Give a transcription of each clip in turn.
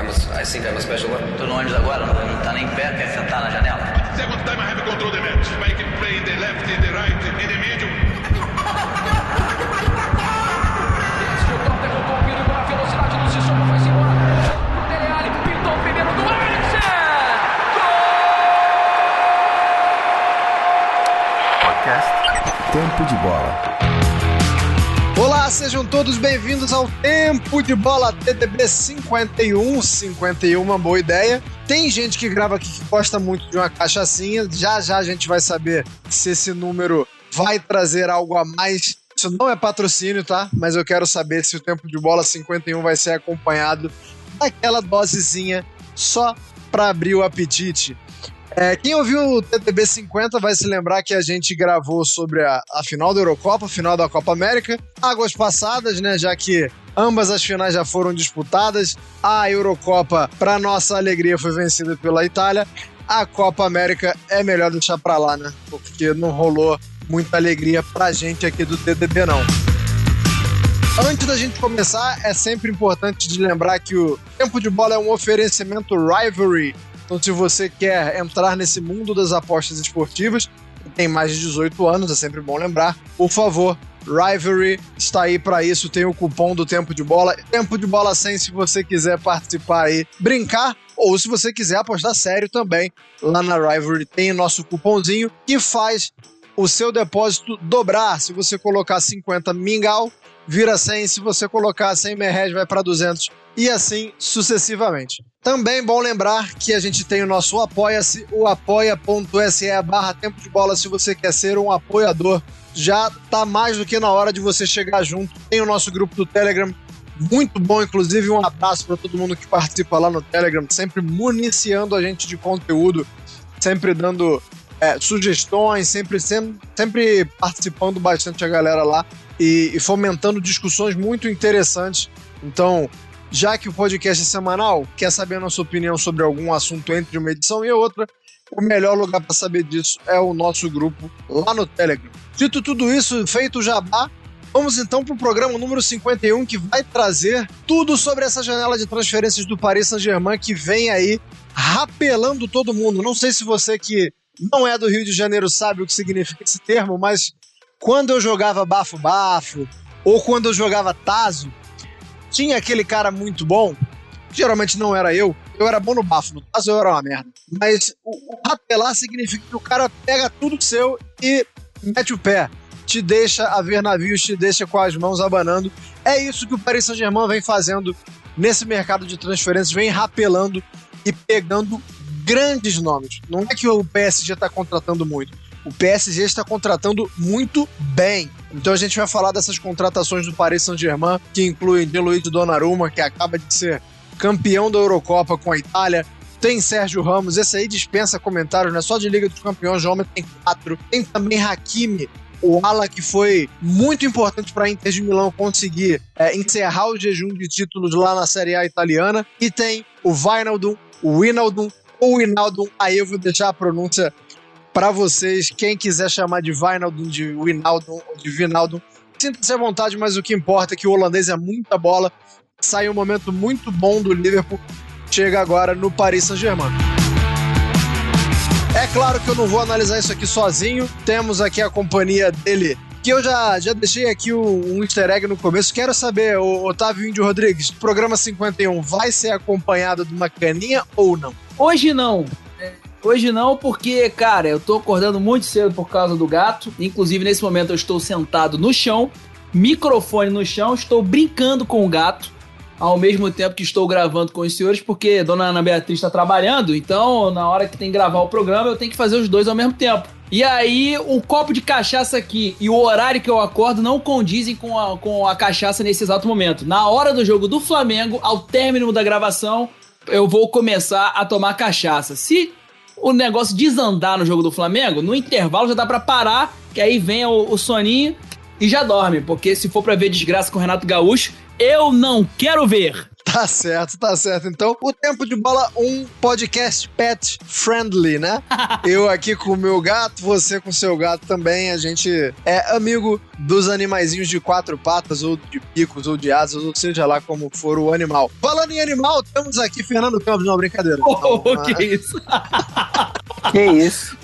I'm a, I think I'm a special one. Tô no ônibus agora, não, não tá nem pé, quer sentar na janela? Second time I have control the match. I can play in the left, in the right, in the middle. O toque com o Palmeiras com a velocidade do Sissoko, vai-se embora. O Dele Alli pintou o primeiro do Eriksen. Podcast Tempo de Bola. Sejam todos bem-vindos ao Tempo de Bola TDB 51. 51, uma boa ideia. Tem gente que grava aqui que gosta muito de uma cachaçinha. Já já a gente vai saber se esse número vai trazer algo a mais. Isso não é patrocínio, tá? Mas eu quero saber se o Tempo de Bola 51 vai ser acompanhado daquela dosezinha só para abrir o apetite. É, quem ouviu o TTB 50 vai se lembrar que a gente gravou sobre a, a, final da Eurocopa, a final da Copa América, águas passadas, né? Já que ambas as finais já foram disputadas. A Eurocopa, para nossa alegria, foi vencida pela Itália. A Copa América é melhor deixar para lá, né? Porque não rolou muita alegria pra gente aqui do TTB, não. Antes da gente começar, é sempre importante de lembrar que o Tempo de Bola é um oferecimento Rivalry então, se você quer entrar nesse mundo das apostas esportivas, tem mais de 18 anos, é sempre bom lembrar, por favor, Rivalry está aí para isso, tem o cupom do Tempo de Bola, Tempo de Bola 100 se você quiser participar aí, brincar, ou se você quiser apostar sério também, lá na Rivalry tem nosso cupomzinho que faz o seu depósito dobrar. Se você colocar 50 mingau, vira 100, se você colocar 100 merréis, vai para 200 e assim sucessivamente. Também bom lembrar que a gente tem o nosso Apoia-se, o apoia.se barra tempo de bola se você quer ser um apoiador. Já tá mais do que na hora de você chegar junto. Tem o nosso grupo do Telegram, muito bom, inclusive um abraço para todo mundo que participa lá no Telegram, sempre municiando a gente de conteúdo, sempre dando é, sugestões, sempre, sempre, sempre participando bastante a galera lá e, e fomentando discussões muito interessantes. Então, já que o podcast é semanal, quer saber a nossa opinião sobre algum assunto entre uma edição e outra, o melhor lugar para saber disso é o nosso grupo lá no Telegram. Dito tudo isso, feito o jabá, vamos então para o programa número 51 que vai trazer tudo sobre essa janela de transferências do Paris Saint-Germain que vem aí rapelando todo mundo. Não sei se você que não é do Rio de Janeiro sabe o que significa esse termo, mas quando eu jogava bafo-bafo ou quando eu jogava taso, tinha aquele cara muito bom, geralmente não era eu, eu era bom no bafo, no caso eu era uma merda. Mas o, o rapelar significa que o cara pega tudo seu e mete o pé. Te deixa a ver navios, te deixa com as mãos abanando. É isso que o Paris Saint-Germain vem fazendo nesse mercado de transferências, vem rapelando e pegando grandes nomes. Não é que o PSG está contratando muito. O PSG está contratando muito bem. Então a gente vai falar dessas contratações do Paris Saint-Germain, que incluem Luiz Donnarumma, que acaba de ser campeão da Eurocopa com a Itália. Tem Sérgio Ramos, esse aí dispensa comentários, não é só de Liga dos Campeões, o homem tem quatro. Tem também Hakimi, o ala que foi muito importante para a Inter de Milão conseguir é, encerrar o jejum de títulos lá na Série A italiana. E tem o Wijnaldum, o Winaldum, o Winaldum, aí eu vou deixar a pronúncia para vocês, quem quiser chamar de Wijnaldum, de Winaldum ou de Vinaldum, sinta-se à vontade, mas o que importa é que o holandês é muita bola, sai um momento muito bom do Liverpool, chega agora no Paris Saint-Germain. É claro que eu não vou analisar isso aqui sozinho, temos aqui a companhia dele, que eu já, já deixei aqui um, um easter egg no começo. Quero saber, Otávio Índio Rodrigues, programa 51 vai ser acompanhado de uma caninha ou não? Hoje não. Hoje não, porque, cara, eu tô acordando muito cedo por causa do gato. Inclusive, nesse momento, eu estou sentado no chão, microfone no chão, estou brincando com o gato, ao mesmo tempo que estou gravando com os senhores, porque Dona Ana Beatriz está trabalhando, então, na hora que tem que gravar o programa, eu tenho que fazer os dois ao mesmo tempo. E aí, um copo de cachaça aqui e o horário que eu acordo não condizem com a, com a cachaça nesse exato momento. Na hora do jogo do Flamengo, ao término da gravação, eu vou começar a tomar cachaça. Se o negócio desandar no jogo do Flamengo, no intervalo já dá para parar, que aí vem o, o soninho e já dorme, porque se for para ver desgraça com o Renato Gaúcho, eu não quero ver. Tá certo, tá certo. Então, o Tempo de Bola, um podcast pet friendly, né? Eu aqui com o meu gato, você com o seu gato também. A gente é amigo dos animaizinhos de quatro patas, ou de picos, ou de asas, ou seja lá como for o animal. Falando em animal, temos aqui Fernando Campos, não, brincadeira. Oh, Não, que isso? Que isso?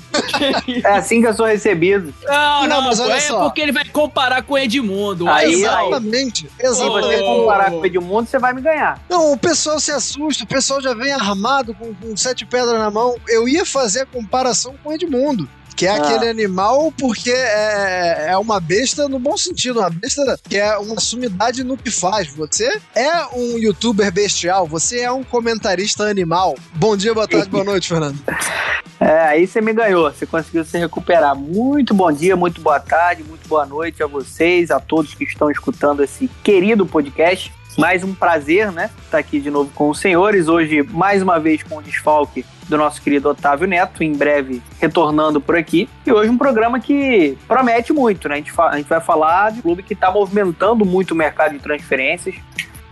É assim que eu sou recebido. Não, Não, não, mas olha é só. porque ele vai comparar com o Edmundo. Aí, só. Exatamente, Se você exatamente. comparar com o Edmundo, você vai me ganhar. Não, o pessoal se assusta, o pessoal já vem armado com, com sete pedras na mão. Eu ia fazer a comparação com o Edmundo. Que é Ah. aquele animal porque é, é uma besta no bom sentido, uma besta que é uma sumidade no que faz. Você é um youtuber bestial, você é um comentarista animal. Bom dia, boa tarde, boa noite, Fernando. É, aí você me ganhou, você conseguiu se recuperar. Muito bom dia, muito boa tarde, muito boa noite a vocês, a todos que estão escutando esse querido podcast. Mais um prazer, né? Estar aqui de novo com os senhores. Hoje, mais uma vez, com o desfalque do nosso querido Otávio Neto, em breve retornando por aqui. E hoje um programa que promete muito, né? A gente, a gente vai falar de um clube que está movimentando muito o mercado de transferências.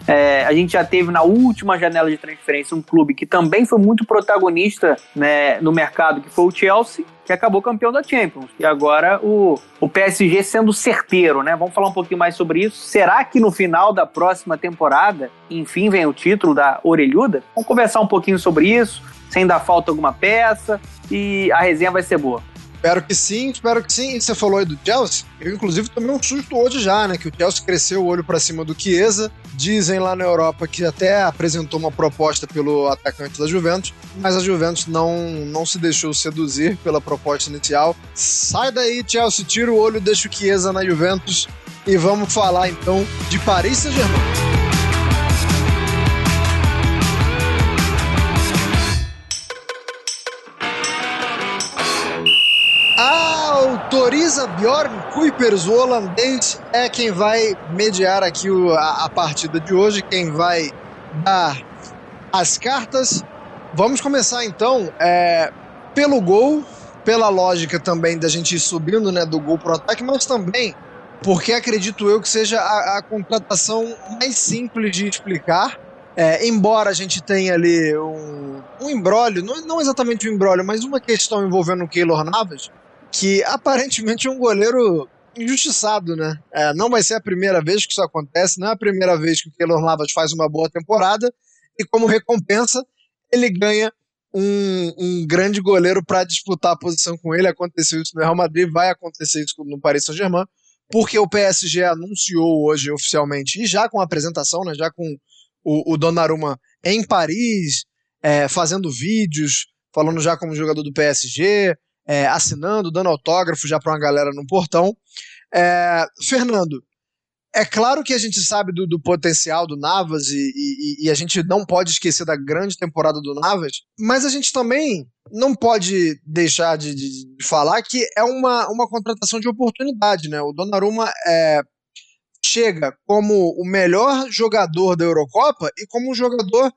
É, a gente já teve na última janela de transferência um clube que também foi muito protagonista né, no mercado, que foi o Chelsea, que acabou campeão da Champions. E agora o, o PSG sendo certeiro, né? Vamos falar um pouquinho mais sobre isso. Será que no final da próxima temporada, enfim, vem o título da Orelhuda? Vamos conversar um pouquinho sobre isso, sem dar falta alguma peça, e a resenha vai ser boa. Espero que sim, espero que sim. E Você falou aí do Chelsea. Eu, inclusive, tomei um susto hoje já, né? Que o Chelsea cresceu o olho pra cima do Chiesa. Dizem lá na Europa que até apresentou uma proposta pelo atacante da Juventus, mas a Juventus não, não se deixou seduzir pela proposta inicial. Sai daí, Chelsea, tira o olho, deixa o Chiesa na Juventus. E vamos falar então de Paris Saint-Germain. Autoriza Bjorn Kuipers, o holandês, é quem vai mediar aqui o- a, a partida de hoje, quem vai dar as cartas. Vamos começar então é, pelo gol, pela lógica também da gente ir subindo né, do gol pro ataque, mas também porque acredito eu que seja a, a contratação mais simples de explicar. É, embora a gente tenha ali um, um embrólio, não, não exatamente um embrólio, mas uma questão envolvendo o Keylor Navas, que aparentemente é um goleiro injustiçado, né? É, não vai ser a primeira vez que isso acontece, não é a primeira vez que o Keylor Navas faz uma boa temporada e como recompensa ele ganha um, um grande goleiro para disputar a posição com ele. Aconteceu isso no Real Madrid, vai acontecer isso no Paris Saint-Germain, porque o PSG anunciou hoje oficialmente, e já com a apresentação, né, já com o, o Donnarumma em Paris, é, fazendo vídeos, falando já como jogador do PSG, é, assinando, dando autógrafo já para uma galera no portão. É, Fernando, é claro que a gente sabe do, do potencial do Navas e, e- e a gente não pode esquecer da grande temporada do Navas, mas a gente também não pode deixar de, de- de falar que é uma, uma contratação de oportunidade, né? O Donnarumma é, chega como o melhor jogador da Eurocopa e como um jogador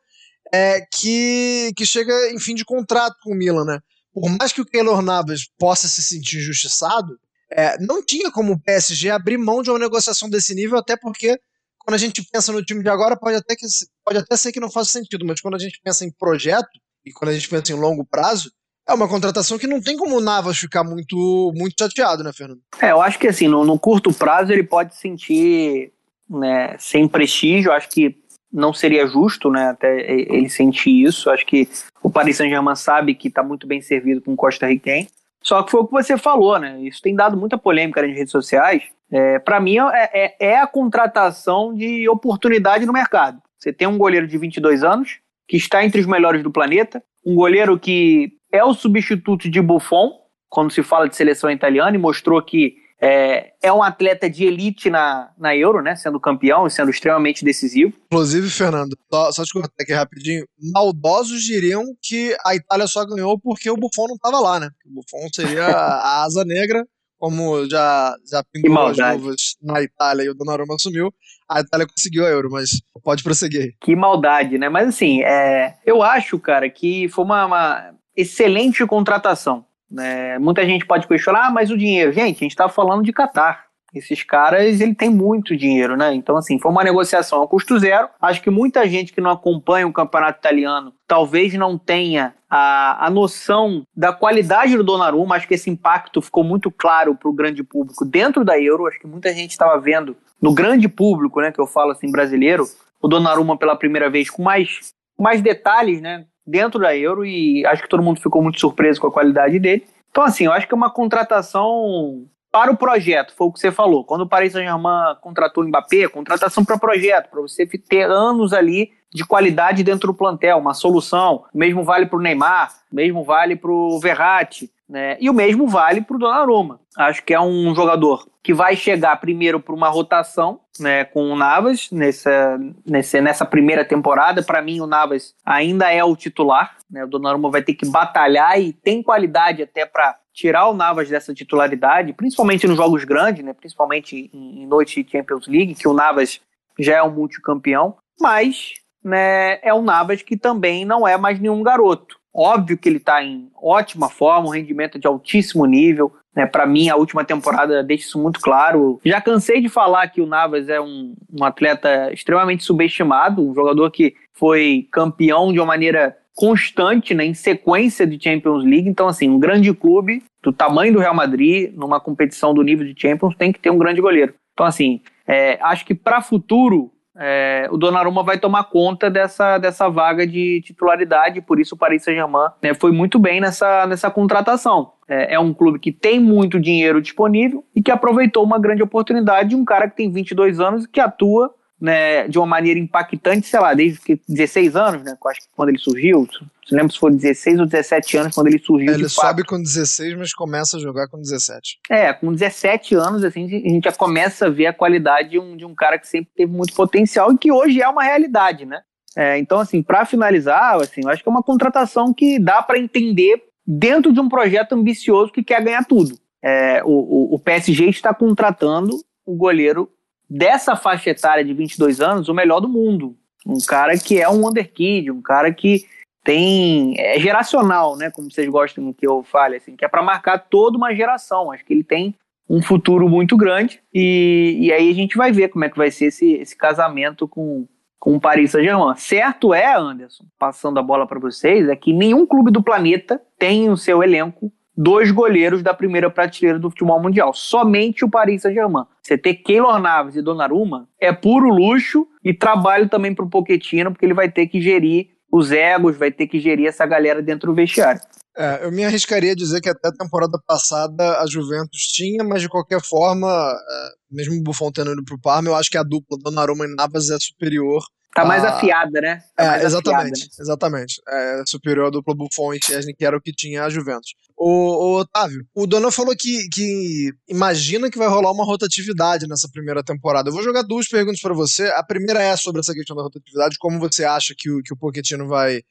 é, que, que chega em fim de contrato com o Milan, né? Por mais que o Keylor Navas possa se sentir injustiçado, é, não tinha como o PSG abrir mão de uma negociação desse nível, até porque quando a gente pensa no time de agora, pode até, que, pode até ser que não faça sentido, mas quando a gente pensa em projeto e quando a gente pensa em longo prazo, é uma contratação que não tem como o Navas ficar muito, muito chateado, né, Fernando? É, eu acho que assim, no, no curto prazo ele pode se sentir né, sem prestígio, acho que não seria justo, né, até ele sentir isso, acho que o Paris Saint-Germain sabe que está muito bem servido com o Costa Riquem, só que foi o que você falou, né, isso tem dado muita polêmica nas redes sociais, é, para mim é, é, é a contratação de oportunidade no mercado, você tem um goleiro de 22 anos, que está entre os melhores do planeta, um goleiro que é o substituto de Buffon, quando se fala de seleção italiana, e mostrou que é, é um atleta de elite na, na Euro, né? Sendo campeão e sendo extremamente decisivo. Inclusive, Fernando, só, só te cortar aqui rapidinho, maldosos diriam que a Itália só ganhou porque o Buffon não estava lá, né? O Buffon seria a asa negra, como já, já pingou as luvas na Itália e o Donnarumma assumiu, a Itália conseguiu a Euro, mas pode prosseguir. Que maldade, né? Mas assim, é, eu acho, cara, que foi uma, uma excelente contratação. Né? Muita gente pode questionar, ah, mas o dinheiro. Gente, a gente tá falando de Catar. Esses caras, ele tem muito dinheiro, né? Então, assim, foi uma negociação a custo zero. Acho que muita gente que não acompanha o campeonato italiano talvez não tenha a, a noção da qualidade do Donnarumma. Acho que esse impacto ficou muito claro para o grande público dentro da Euro. Acho que muita gente estava vendo no grande público, né, que eu falo assim, brasileiro, o Donnarumma pela primeira vez com mais, mais detalhes, né, dentro da Euro e acho que todo mundo ficou muito surpreso com a qualidade dele. Então, assim, eu acho que é uma contratação para o projeto, foi o que você falou. Quando o Paris Saint-Germain contratou o Mbappé, contratação para projeto, para você ter anos ali de qualidade dentro do plantel, uma solução. Mesmo vale para o Neymar, mesmo vale para o Verratti, né? E o mesmo vale para o Donnarumma. Acho que é um jogador que vai chegar primeiro para uma rotação, né, com o Navas nessa, nessa, nessa primeira temporada. Para mim, o Navas ainda é o titular. Né? O Donnarumma vai ter que batalhar e tem qualidade até para tirar o Navas dessa titularidade, principalmente nos jogos grandes, né, principalmente em, em noite de Champions League, que o Navas já é um multicampeão. Mas né, é o Navas que também não é mais nenhum garoto. Óbvio que ele está em ótima forma, um rendimento de altíssimo nível. Né, Para mim, a última temporada deixa isso muito claro. Já cansei de falar que o Navas é um, um atleta extremamente subestimado, um jogador que foi campeão de uma maneira constante, né, em sequência de Champions League. Então, assim, um grande clube do tamanho do Real Madrid, numa competição do nível de Champions, tem que ter um grande goleiro. Então, assim, é, acho que para futuro é, o Donnarumma vai tomar conta dessa, dessa vaga de titularidade, por isso o Paris Saint-Germain né, foi muito bem nessa, nessa contratação. É, é, um clube que tem muito dinheiro disponível e que aproveitou uma grande oportunidade de um cara que tem 22 anos e que atua né, de uma maneira impactante, sei lá, desde que 16 anos, né? Acho que quando ele surgiu, se lembra se foi 16 ou 17 anos quando ele surgiu. Ele sobe com 16, mas começa a jogar com 17. É, com 17 anos, assim, a gente já começa a ver a qualidade de um, de um cara que sempre teve muito potencial e que hoje é uma realidade, né? É, então, assim, para finalizar, assim, eu acho que é uma contratação que dá para entender dentro de um projeto ambicioso que quer ganhar tudo. É, o, o, o PSG está contratando o goleiro dessa faixa etária de 22 anos, o melhor do mundo. Um cara que é um underkid, um cara que tem é geracional, né, como vocês gostam que eu fale, assim, que é para marcar toda uma geração. Acho que ele tem um futuro muito grande e, e aí a gente vai ver como é que vai ser esse, esse casamento com, com o Paris Saint-Germain. Certo é, Anderson, passando a bola para vocês, é que nenhum clube do planeta tem o seu elenco dois goleiros da primeira prateleira do futebol mundial. Somente o Paris Saint-Germain. Você ter Keylor Naves e Donnarumma é puro luxo e trabalho também para o Pochettino, porque ele vai ter que gerir os egos, vai ter que gerir essa galera dentro do vestiário. É, eu me arriscaria a dizer que até a temporada passada a Juventus tinha, mas de qualquer forma, é, mesmo o Buffon tendo ido pro Parma, eu acho que a dupla Donnarumma e Navas é superior Tá mais a... afiada, né? Tá é, exatamente, afiada, né? exatamente. É superior à dupla Buffon e Chesney, que era o que tinha a Juventus. O, o Otávio, o Dona falou que, que imagina que vai rolar uma rotatividade nessa primeira temporada. Eu vou jogar duas perguntas para você. A primeira é sobre essa questão da rotatividade, como você acha que o, que o Pochettino vai,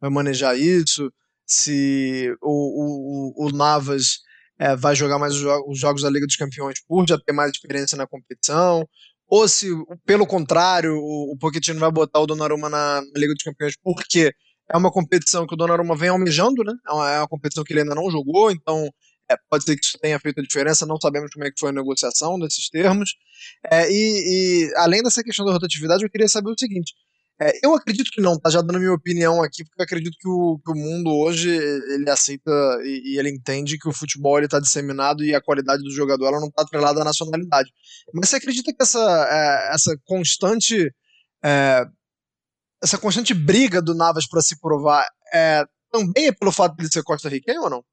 vai manejar isso, se o, o, o Navas é, vai jogar mais os, jogos, os jogos da Liga dos Campeões por já ter mais experiência na competição, ou se, pelo contrário, o, o Pochettino vai botar o Donnarumma na, na Liga dos Campeões porque é uma competição que o Donnarumma vem almejando, né? É uma, é uma competição que ele ainda não jogou, então é, pode ser que isso tenha feito a diferença, não sabemos como é que foi a negociação desses termos. É, e, e, além dessa questão da rotatividade, eu queria saber o seguinte: é, eu acredito que não, tá já dando minha opinião aqui, porque eu acredito que o, que o mundo hoje ele aceita e, e, ele entende que o futebol ele tá disseminado e a qualidade do jogador ela não tá atrelada à nacionalidade. Mas você acredita que essa, é, essa constante é, essa constante briga do Navas para se provar é, também é pelo fato de ele ser costa-riquenho ou não?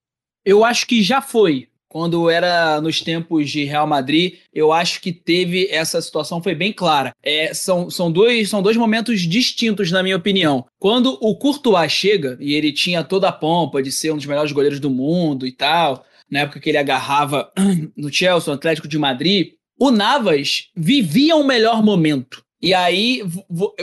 Eu acho que já foi quando era nos tempos de Real Madrid, eu acho que teve essa situação, foi bem clara. É, são, são, dois, são dois momentos distintos, na minha opinião. Quando o Courtois chega, e ele tinha toda a pompa de ser um dos melhores goleiros do mundo e tal, na época que ele agarrava no Chelsea, no Atlético de Madrid, o Navas vivia o melhor momento. E aí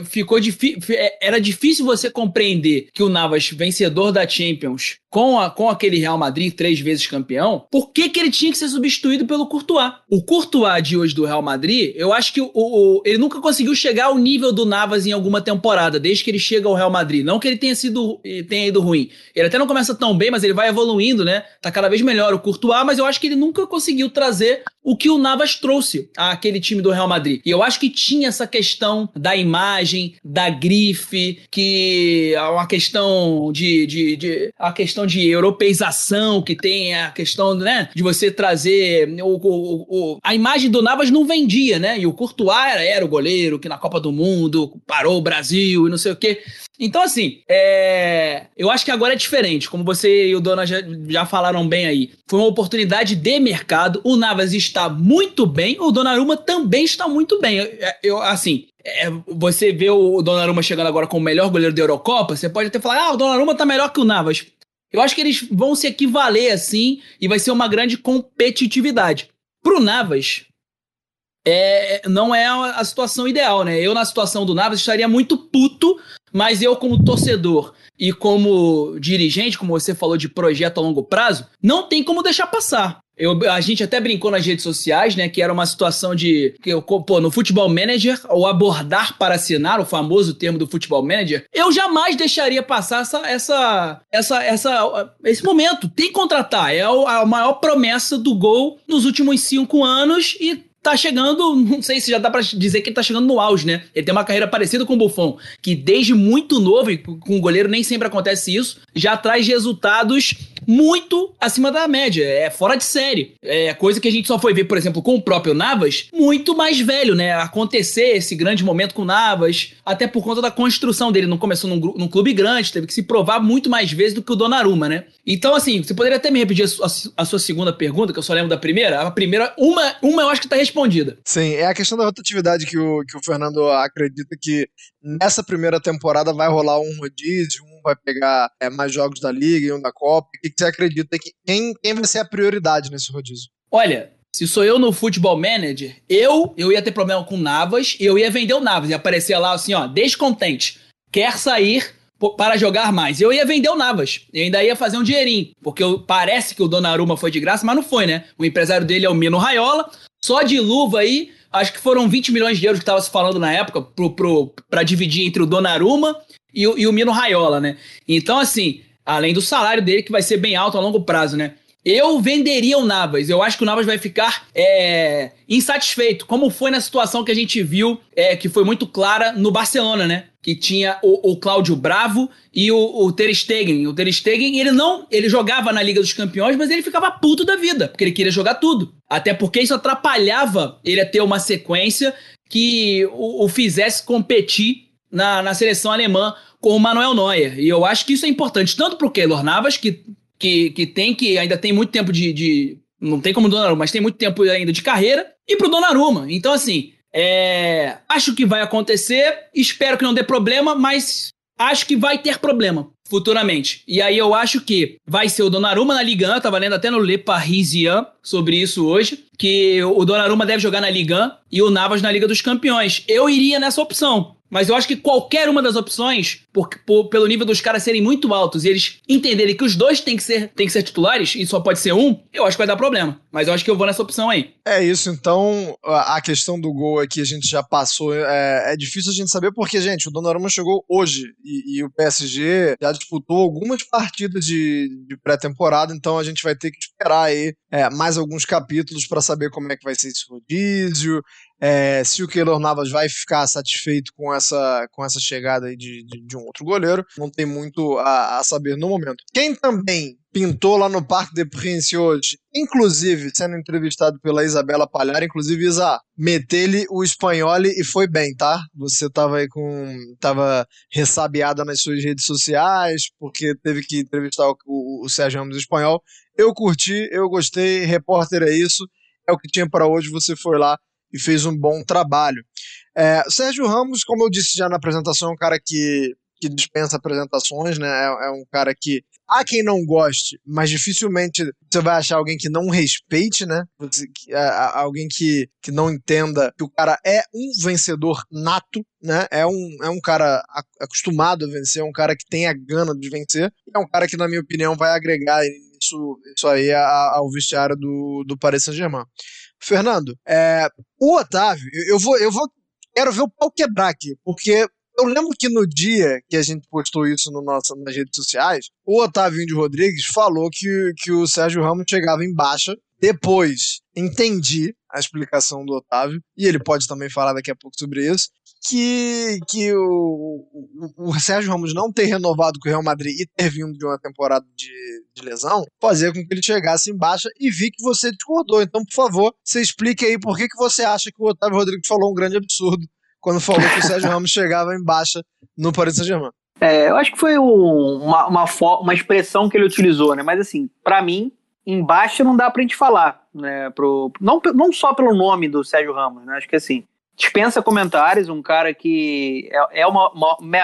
ficou difícil. Era difícil você compreender que o Navas, vencedor da Champions, com, a, com aquele Real Madrid, três vezes campeão, por que, que ele tinha que ser substituído pelo Courtois? O Courtois de hoje do Real Madrid, eu acho que o, o, ele nunca conseguiu chegar ao nível do Navas em alguma temporada, desde que ele chega ao Real Madrid. Não que ele tenha sido tenha ido ruim. Ele até não começa tão bem, mas ele vai evoluindo, né? Tá cada vez melhor o Courtois, mas eu acho que ele nunca conseguiu trazer o que o Navas trouxe àquele time do Real Madrid. E eu acho que tinha essa questão da imagem, da grife, que é uma questão de, de, de a questão de europeização, que tem a questão, né, de você trazer o, o, o, a imagem do Navas não vendia, né? E o Courtois era, o goleiro que na Copa do Mundo parou o Brasil e não sei o quê. Então, assim, é... eu acho que agora é diferente. Como você e o Dona já, já falaram bem aí. Foi uma oportunidade de mercado. O Navas está muito bem. O Donnarumma também está muito bem. Eu, eu assim, é, você vê o Donnarumma chegando agora como o melhor goleiro da Eurocopa, você pode até falar, ah, o Donnarumma tá melhor que o Navas. Eu acho que eles vão se equivaler assim e vai ser uma grande competitividade. Pro Navas, é, não é a situação ideal, né? Eu, na situação do Navas, estaria muito puto mas eu, como torcedor e como dirigente, como você falou de projeto a longo prazo, não tem como deixar passar. Eu, a gente até brincou nas redes sociais, né? Que era uma situação de. Que, pô, no futebol manager, o abordar para assinar, o famoso termo do futebol manager, eu jamais deixaria passar essa, essa, essa, essa, esse momento. Tem que contratar. É a maior promessa do gol nos últimos cinco anos e tá chegando, não sei se já dá para dizer que ele tá chegando no auge, né? Ele tem uma carreira parecida com o Buffon, que desde muito novo, e com o goleiro nem sempre acontece isso, já traz resultados muito acima da média, é fora de série. É coisa que a gente só foi ver, por exemplo, com o próprio Navas, muito mais velho, né? Acontecer esse grande momento com o Navas, até por conta da construção dele, não começou num, num clube grande, teve que se provar muito mais vezes do que o Donnarumma, né? Então, assim, você poderia até me repetir a, a, a sua segunda pergunta, que eu só lembro da primeira? A primeira, uma, uma eu acho que tá respondida. Sim, é a questão da rotatividade que o, que o Fernando acredita que nessa primeira temporada vai rolar um rodízio, um vai pegar é, mais jogos da Liga e um da Copa. O que você acredita que quem, quem vai ser a prioridade nesse rodízio? Olha, se sou eu no Futebol Manager, eu eu ia ter problema com Navas eu ia vender o Navas. Ia aparecer lá assim, ó, descontente, quer sair para jogar mais. Eu ia vender o Navas. Eu ainda ia fazer um dinheirinho. Porque eu, parece que o Donnarumma foi de graça, mas não foi, né? O empresário dele é o Mino Raiola. Só de luva aí, acho que foram 20 milhões de euros que estava se falando na época pra dividir entre o Donnarumma e, e o Mino Raiola, né? Então, assim, além do salário dele, que vai ser bem alto a longo prazo, né? Eu venderia o Navas. Eu acho que o Navas vai ficar é, insatisfeito, como foi na situação que a gente viu, é, que foi muito clara no Barcelona, né? Que tinha o, o Cláudio Bravo e o, o Ter Stegen. O Ter Stegen, ele não, ele jogava na Liga dos Campeões, mas ele ficava puto da vida, porque ele queria jogar tudo. Até porque isso atrapalhava ele a ter uma sequência que o, o fizesse competir na, na seleção alemã com o Manuel Neuer. E eu acho que isso é importante, tanto para o Keylor Navas, que que, que tem que ainda tem muito tempo de, de não tem como o Donnarumma, mas tem muito tempo ainda de carreira, e pro Donnarumma. Então, assim, é, acho que vai acontecer, espero que não dê problema, mas acho que vai ter problema futuramente. E aí eu acho que vai ser o Donnarumma na Liga 1, eu tava lendo até no Le Parisien sobre isso hoje, que o Donnarumma deve jogar na Liga 1 e o Navas na Liga dos Campeões. Eu iria nessa opção. Mas eu acho que qualquer uma das opções, por, por, pelo nível dos caras serem muito altos e eles entenderem que os dois têm que, ser, têm que ser titulares e só pode ser um, eu acho que vai dar problema. Mas eu acho que eu vou nessa opção aí. É isso, então a questão do gol aqui a gente já passou. É, é difícil a gente saber porque, gente, o Donnarumma chegou hoje e, e o PSG já disputou algumas partidas de, de pré-temporada, então a gente vai ter que esperar aí é, mais alguns capítulos para saber como é que vai ser esse rodízio, é, se o Keylor Navas vai ficar satisfeito com essa, com essa chegada aí de, de, de um outro goleiro, não tem muito a, a, saber no momento. Quem também pintou lá no Parque de Prince hoje, inclusive sendo entrevistado pela Isabela Palhar, inclusive Isa, meteu-lhe o espanhol e foi bem, tá? Você tava aí com. tava ressabiada nas suas redes sociais, porque teve que entrevistar o, o, o Sérgio Ramos espanhol. Eu curti, eu gostei, repórter é isso, é o que tinha para hoje, você foi lá e fez um bom trabalho. É, Sérgio Ramos, como eu disse já na apresentação, é um cara que que dispensa apresentações, né? É, é, um cara que há quem não goste, mas dificilmente você vai achar alguém que não respeite, né? Você, alguém que, que não entenda que o cara é um vencedor nato, né? É um, é um cara acostumado a vencer, é um cara que tem a gana de vencer, é um cara que, na minha opinião, vai agregar isso, isso aí ao vestiário do, do Paris Saint-Germain. Fernando, é, o Otávio, eu vou, eu vou, quero ver o pau quebrar aqui, porque eu lembro que no dia que a gente postou isso no nosso, nas redes sociais, o Otávio de Rodrigues falou que, que o Sérgio Ramos chegava em baixa. Depois entendi a explicação do Otávio, e ele pode também falar daqui a pouco sobre isso, que, que o, o, o Sérgio Ramos não ter renovado com o Real Madrid e ter vindo de uma temporada de, de lesão fazia com que ele chegasse em baixa e vi que você discordou. Então, por favor, você explique aí por que, que você acha que o Otávio Rodrigues falou um grande absurdo quando falou que o Sérgio Ramos chegava em baixa no Paris Saint-Germain. É, eu acho que foi um, uma, uma, uma, expressão que ele utilizou, né? Mas assim, para mim, em baixa não dá pra gente falar, né? Pro, não, não só pelo nome do Sérgio Ramos, né? Acho que assim, dispensa comentários, um cara que é, é o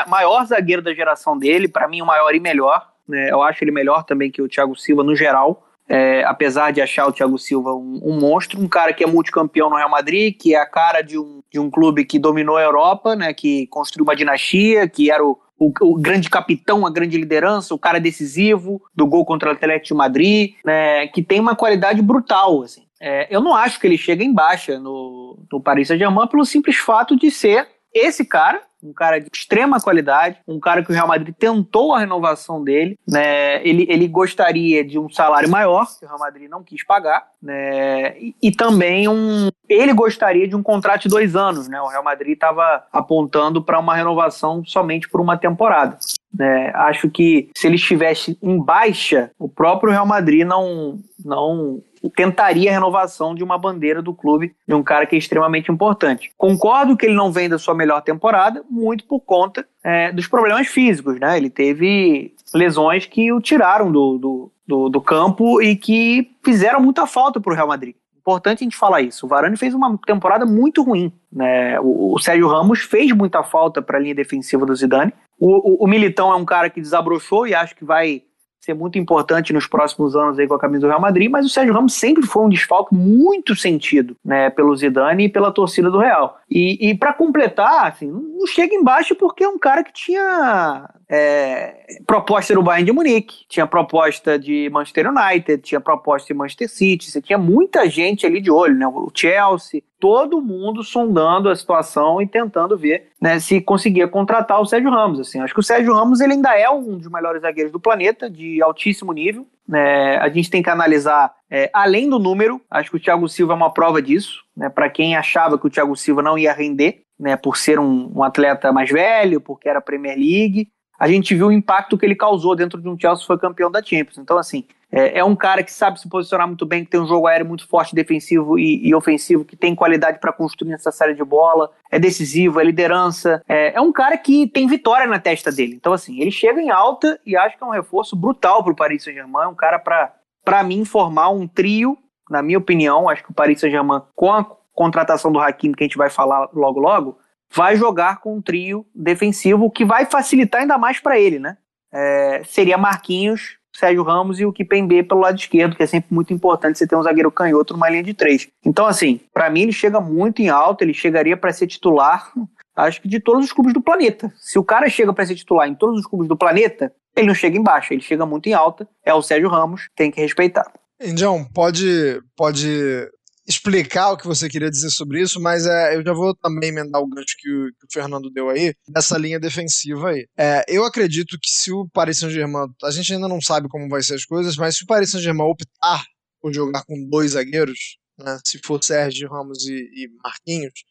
maior zagueiro da geração dele, para mim o maior e melhor, né? Eu acho ele melhor também que o Thiago Silva no geral. É, apesar de achar o Thiago Silva um, um, monstro, um cara que é multicampeão no Real Madrid, que é a cara de um, de um clube que dominou a Europa, né, que construiu uma dinastia, que era o, o, o, grande capitão, a grande liderança, o cara decisivo do gol contra o Atlético de Madrid, né, que tem uma qualidade brutal. Assim. É, eu não acho que ele chega em baixa no, no Paris Saint-Germain pelo simples fato de ser esse cara, um cara de extrema qualidade, um cara que o Real Madrid tentou a renovação dele, né? Ele, ele gostaria de um salário maior, que o Real Madrid não quis pagar, né? E, e também um, ele gostaria de um contrato de dois anos, né? O Real Madrid estava apontando para uma renovação somente por uma temporada. Né? Acho que se ele estivesse em baixa, o próprio Real Madrid não, não tentaria a renovação de uma bandeira do clube, de um cara que é extremamente importante. Concordo que ele não vem da sua melhor temporada, muito por conta é, dos problemas físicos, né? Ele teve lesões que o tiraram do, do, do, do campo e que fizeram muita falta para o Real Madrid. Importante a gente falar isso. O Varane fez uma temporada muito ruim. Né? O, o Sérgio Ramos fez muita falta para a linha defensiva do Zidane. O, o, o Militão é um cara que desabrochou e acho que vai ser muito importante nos próximos anos aí com a camisa do Real Madrid, mas o Sérgio Ramos sempre foi um desfalque muito sentido, né, pelo Zidane e pela torcida do Real. E, e para completar, assim, não chega embaixo porque é um cara que tinha é, proposta do Bayern de Munique, tinha proposta de Manchester United, tinha proposta de Manchester City, você tinha muita gente ali de olho, né? O Chelsea, todo mundo sondando a situação e tentando ver né, se conseguia contratar o Sérgio Ramos. Assim, acho que o Sérgio Ramos ele ainda é um dos melhores zagueiros do planeta, de altíssimo nível. Né? A gente tem que analisar é, além do número. Acho que o Thiago Silva é uma prova disso. Né? Para quem achava que o Thiago Silva não ia render, né, por ser um, um atleta mais velho, porque era Premier League, a gente viu o impacto que ele causou dentro de um Chelsea que foi campeão da Champions. Então, assim, é, é, um cara que sabe se posicionar muito bem, que tem um jogo aéreo muito forte, defensivo e, e ofensivo, que tem qualidade para construir essa série de bola, é decisivo, é liderança. É, é, um cara que tem vitória na testa dele. Então, assim, ele chega em alta e acho que é um reforço brutal para o Paris Saint-Germain. É um cara para, para mim, formar um trio, na minha opinião. Acho que o Paris Saint-Germain, com a contratação do Hakimi, que a gente vai falar logo logo, vai jogar com um trio defensivo que vai facilitar ainda mais para ele, né? É, seria Marquinhos, Sérgio Ramos e o Kipembe pelo lado esquerdo, que é sempre muito importante você ter um zagueiro canhoto numa linha de três. Então, assim, para mim ele chega muito em alta, ele chegaria para ser titular, acho que de todos os clubes do planeta. Se o cara chega para ser titular em todos os clubes do planeta, ele não chega em baixa, ele chega muito em alta. É o Sérgio Ramos, tem que respeitar. Indião, pode, pode explicar o que você queria dizer sobre isso, mas é, eu já vou também emendar o gancho que o, que o Fernando deu aí, dessa linha defensiva aí. É, eu acredito que se o Paris Saint-Germain, a gente ainda não sabe como vai ser as coisas, mas se o Paris Saint-Germain optar por jogar com dois zagueiros, né, se for Sérgio Ramos e, e Marquinhos,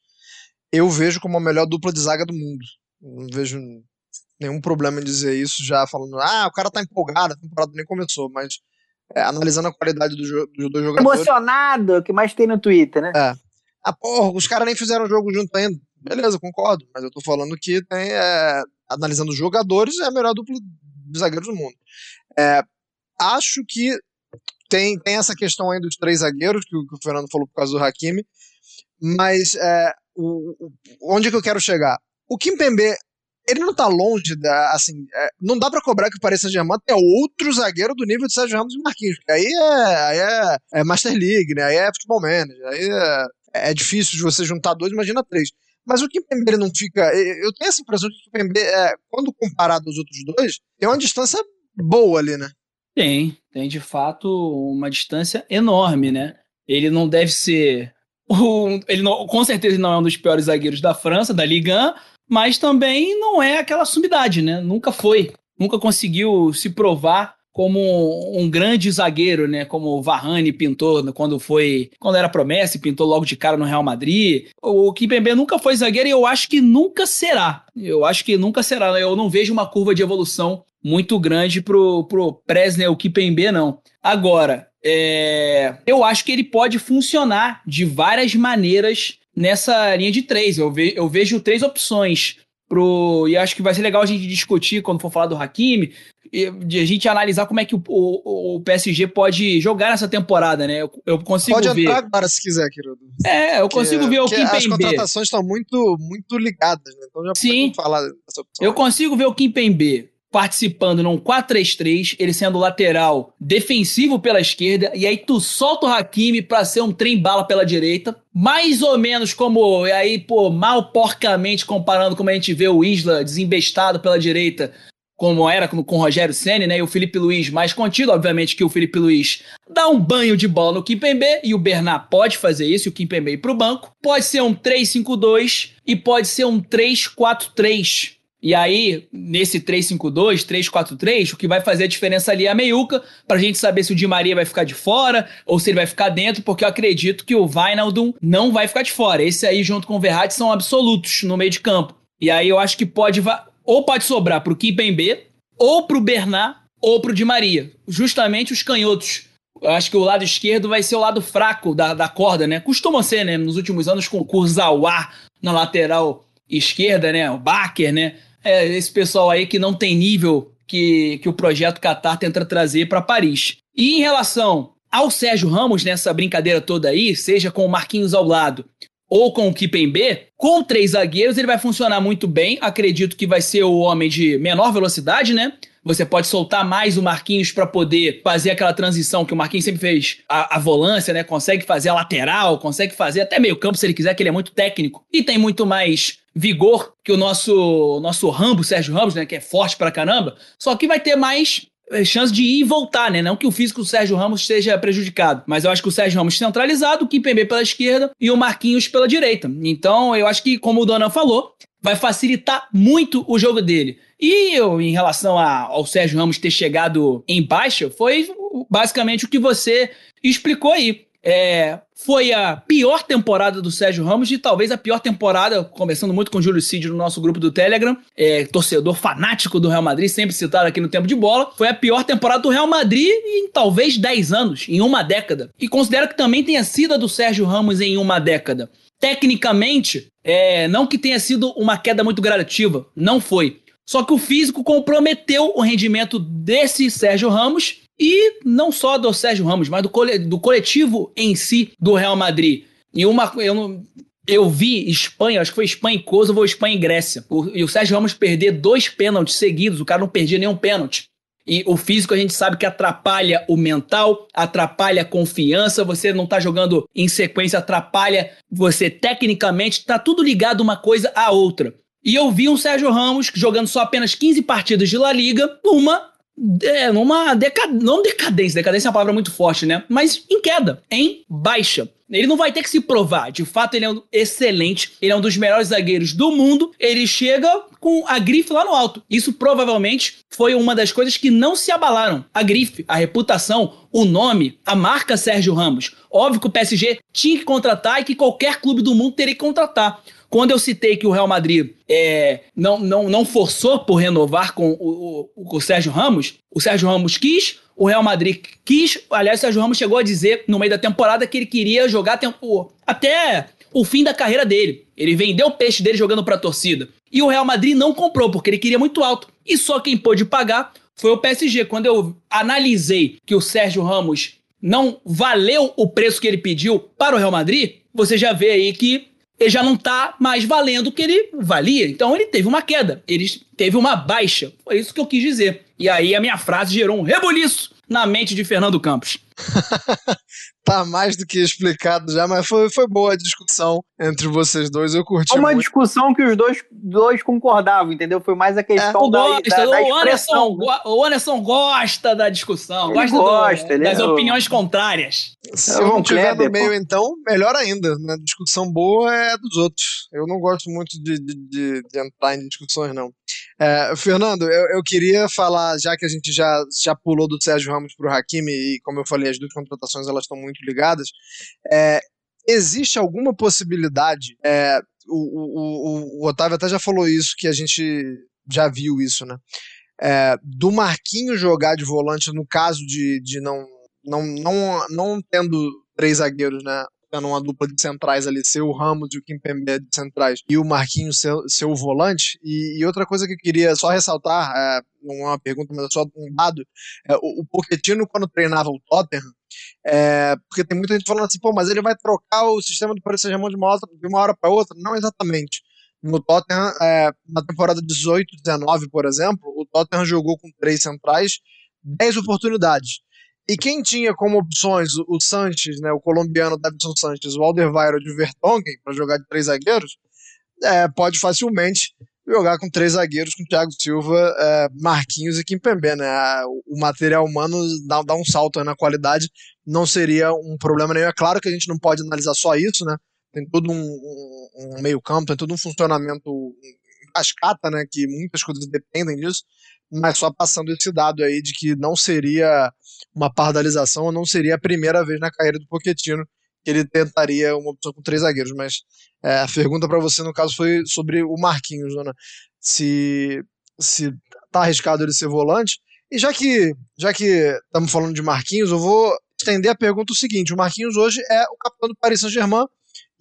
eu vejo como a melhor dupla de zaga do mundo. Não vejo nenhum problema em dizer isso já falando, ah, o cara tá empolgado, a temporada nem começou, mas é, analisando a qualidade do dos dois jogadores. Emocionado, que mais tem no Twitter, né? É. Ah, porra, os caras nem fizeram jogo junto ainda. Beleza, concordo. Mas eu tô falando que tem, é, analisando jogadores, é a melhor dupla de zagueiros do mundo. É, acho que tem, tem essa questão aí dos três zagueiros, que, que o Fernando falou por causa do Hakimi, mas é, o, o, onde que eu quero chegar? O Kim Pembe ele não tá longe da, assim, é, não dá pra cobrar que o Paris Saint-Germain tenha outro zagueiro do nível de Sérgio Ramos e Marquinhos, porque aí é, aí é, é Master League, né, aí é Futebol Manager, aí é, é difícil de você juntar dois, imagina três. Mas o Kimpembe não fica. Eu tenho essa impressão que o Kimpembe, é, quando comparado aos outros dois, tem uma distância boa ali, né? Tem, tem de fato uma distância enorme, né? Ele não deve ser. Um, ele não, com certeza não é um dos piores zagueiros da França, da Ligue 1, mas também não é aquela sumidade, né? Nunca foi. Nunca conseguiu se provar como um grande zagueiro, né? Como o Varane pintou quando foi, quando era promessa pintou logo de cara no Real Madrid. O Kimpembe nunca foi zagueiro e eu acho que nunca será. Eu acho que nunca será. Eu não vejo uma curva de evolução muito grande pro, pro Presnel Kimpembe, não. Agora, é, eu acho que ele pode funcionar de várias maneiras nessa linha de três. Eu, ve, eu vejo três opções pro. E acho que vai ser legal a gente discutir quando for falar do Hakimi, de a gente analisar como é que o, o, o, PSG pode jogar nessa temporada, né? Eu, eu consigo pode ver. Pode entrar agora se quiser, querido. É, eu consigo que, ver o Kimpembe. As contratações estão muito, muito ligadas, né? Então já Sim. falar dessa opção. Eu consigo ver o Kimpembe participando num 4-3-3, ele sendo lateral defensivo pela esquerda, e aí tu solta o Hakimi pra ser um trem-bala pela direita, mais ou menos como, aí, pô, mal porcamente comparando como a gente vê o Isla desembestado pela direita, como era com, com o Rogério Senna, né? E o Felipe Luiz mais contido, obviamente que o Felipe Luiz dá um banho de bola no Kimpembe e o Bernard pode fazer isso, e o Kimpembe ir pro banco. Pode ser um 3-5-2 e pode ser um 3-4-3. E aí, nesse 3-5-2, 3-4-3, o que vai fazer a diferença ali é a meiuca, pra gente saber se o Di Maria vai ficar de fora ou se ele vai ficar dentro, porque eu acredito que o Wijnaldum não vai ficar de fora. Esse aí, junto com o Verratti, são absolutos no meio de campo. E aí eu acho que pode ou pode sobrar pro Kimpembe, ou pro Bernard, ou pro Di Maria. Justamente os canhotos. Eu acho que o lado esquerdo vai ser o lado fraco da, da corda, né? Costuma ser, né? Nos últimos anos, com o Kurzawa na lateral esquerda, né? O Baker, né? É esse pessoal aí que não tem nível que, que o projeto Qatar tenta trazer para Paris. E em relação ao Sérgio Ramos nessa brincadeira toda aí, seja com o Marquinhos ao lado ou com o Kipembe, com três zagueiros ele vai funcionar muito bem. Acredito que vai ser o homem de menor velocidade, né? Você pode soltar mais o Marquinhos para poder fazer aquela transição que o Marquinhos sempre fez, a, a, volância, né? Consegue fazer a lateral, consegue fazer até meio campo se ele quiser, que ele é muito técnico e tem muito mais vigor que o nosso nosso Rambo, Sérgio Ramos, né? Que é forte pra caramba. Só que vai ter mais é, chance de ir e voltar, né? Não que o físico do Sérgio Ramos esteja prejudicado, mas eu acho que o Sérgio Ramos centralizado, o Kimpembe pela esquerda e o Marquinhos pela direita. Então, eu acho que, como o Donan falou, vai facilitar muito o jogo dele. E eu, em relação a, ao Sérgio Ramos ter chegado em baixa, foi basicamente o que você explicou aí. É, foi a pior temporada do Sérgio Ramos e talvez a pior temporada, conversando muito com o Júlio Cid no nosso grupo do Telegram, é, torcedor fanático do Real Madrid, sempre citado aqui no tempo de bola, foi a pior temporada do Real Madrid em talvez 10 anos, em uma década. E considero que também tenha sido a do Sérgio Ramos em uma década. Tecnicamente, é, não que tenha sido uma queda muito gradativa, não foi. Só que o físico comprometeu o rendimento desse Sérgio Ramos e não só do Sérgio Ramos, mas do, do coletivo em si do Real Madrid. E uma eu, eu vi Espanha, acho que foi Espanha e Kosovo ou Espanha e Grécia. O, e o Sérgio Ramos perder dois pênaltis seguidos, o cara não perdia nenhum pênalti. E o físico a gente sabe que atrapalha o mental, atrapalha a confiança, você não tá jogando em sequência, atrapalha você tecnicamente, tá tudo ligado uma coisa à outra. E eu vi um Sérgio Ramos jogando só apenas 15 partidas de La Liga, numa é, numa decadência, não decadência, decadência é uma palavra muito forte, né? Mas em queda, em baixa. Ele não vai ter que se provar. De fato, ele é um excelente. Ele é um dos melhores zagueiros do mundo. Ele chega com a grife lá no alto. Isso provavelmente foi uma das coisas que não se abalaram. A grife, a reputação, o nome, a marca Sérgio Ramos. Óbvio que o PSG tinha que contratar e que qualquer clube do mundo teria que contratar. Quando eu citei que o Real Madrid é, não, não, não forçou por renovar com o, o, o Sérgio Ramos, o Sérgio Ramos quis, o Real Madrid quis. Aliás, o Sérgio Ramos chegou a dizer no meio da temporada que ele queria jogar tempo, até o fim da carreira dele. Ele vendeu o peixe dele jogando para a torcida. E o Real Madrid não comprou, porque ele queria muito alto. E só quem pôde pagar foi o PSG. Quando eu analisei que o Sérgio Ramos não valeu o preço que ele pediu para o Real Madrid, você já vê aí que ele já não tá mais valendo o que ele valia. Então ele teve uma queda, ele teve uma baixa. Foi isso que eu quis dizer. E aí a minha frase gerou um rebuliço na mente de Fernando Campos. tá mais do que explicado já, mas foi, foi boa a discussão entre vocês dois. Eu curti. Foi uma muito. discussão que os dois, dois concordavam, entendeu? Foi mais a questão O, da, gosta, da, da o, expressão. Anderson, go- o Anderson gosta da discussão, Ele gosta, do- gosta, ele das é o- opiniões contrárias. Se eu o não tiver Kleber, no meio, pô. então, melhor ainda. Na discussão boa é dos outros. Eu não gosto muito de, de, de- entrar em discussões, não. É, Fernando, eu, eu queria falar, já que a gente já, já pulou do Sérgio Ramos para o Hakimi, e como eu falei, as duas contratações elas estão muito ligadas, é, existe alguma possibilidade, é, o, o, o, o Otávio até já falou isso, que a gente já viu isso, né? É, do Marquinhos jogar de volante no caso de, de não, não, não, não tendo três zagueiros, né? Tendo uma dupla de centrais ali, ser o Ramos e o Kimpembe de centrais e o Marquinhos ser o volante. E, e outra coisa que eu queria só ressaltar, é, não é uma pergunta, mas é só um dado, é, o, o Pochettino quando treinava o Tottenham, é, porque tem muita gente falando assim, pô, mas ele vai trocar o sistema do Paris Saint-Germain de uma, outra- de uma hora para outra. Não exatamente. No Tottenham, é, na temporada 18-19, por exemplo, o Tottenham jogou com três centrais, 10 oportunidades. E quem tinha como opções o, Sanches, né, o colombiano Davidson Sanches, o Alderweireld e o Vertonghen, para jogar de três zagueiros, é, pode facilmente jogar com três zagueiros, com Thiago Silva, é, Marquinhos e Kimpembe, né? O material humano dá, dá um salto na qualidade, não seria um problema nenhum. É claro que a gente não pode analisar só isso, né? Tem todo um, um- um meio campo, tem todo um funcionamento cascata, né? Que muitas coisas dependem disso, mas só passando esse dado aí de que não seria uma pardalização, não seria a primeira vez na carreira do Pochettino que ele tentaria uma opção com três zagueiros, mas é, a pergunta para você, no caso, foi sobre o Marquinhos, Dona. Se, se tá arriscado ele ser volante. E já que já que estamos falando de Marquinhos, eu vou estender a pergunta o seguinte: o Marquinhos hoje é o capitão do Paris Saint-Germain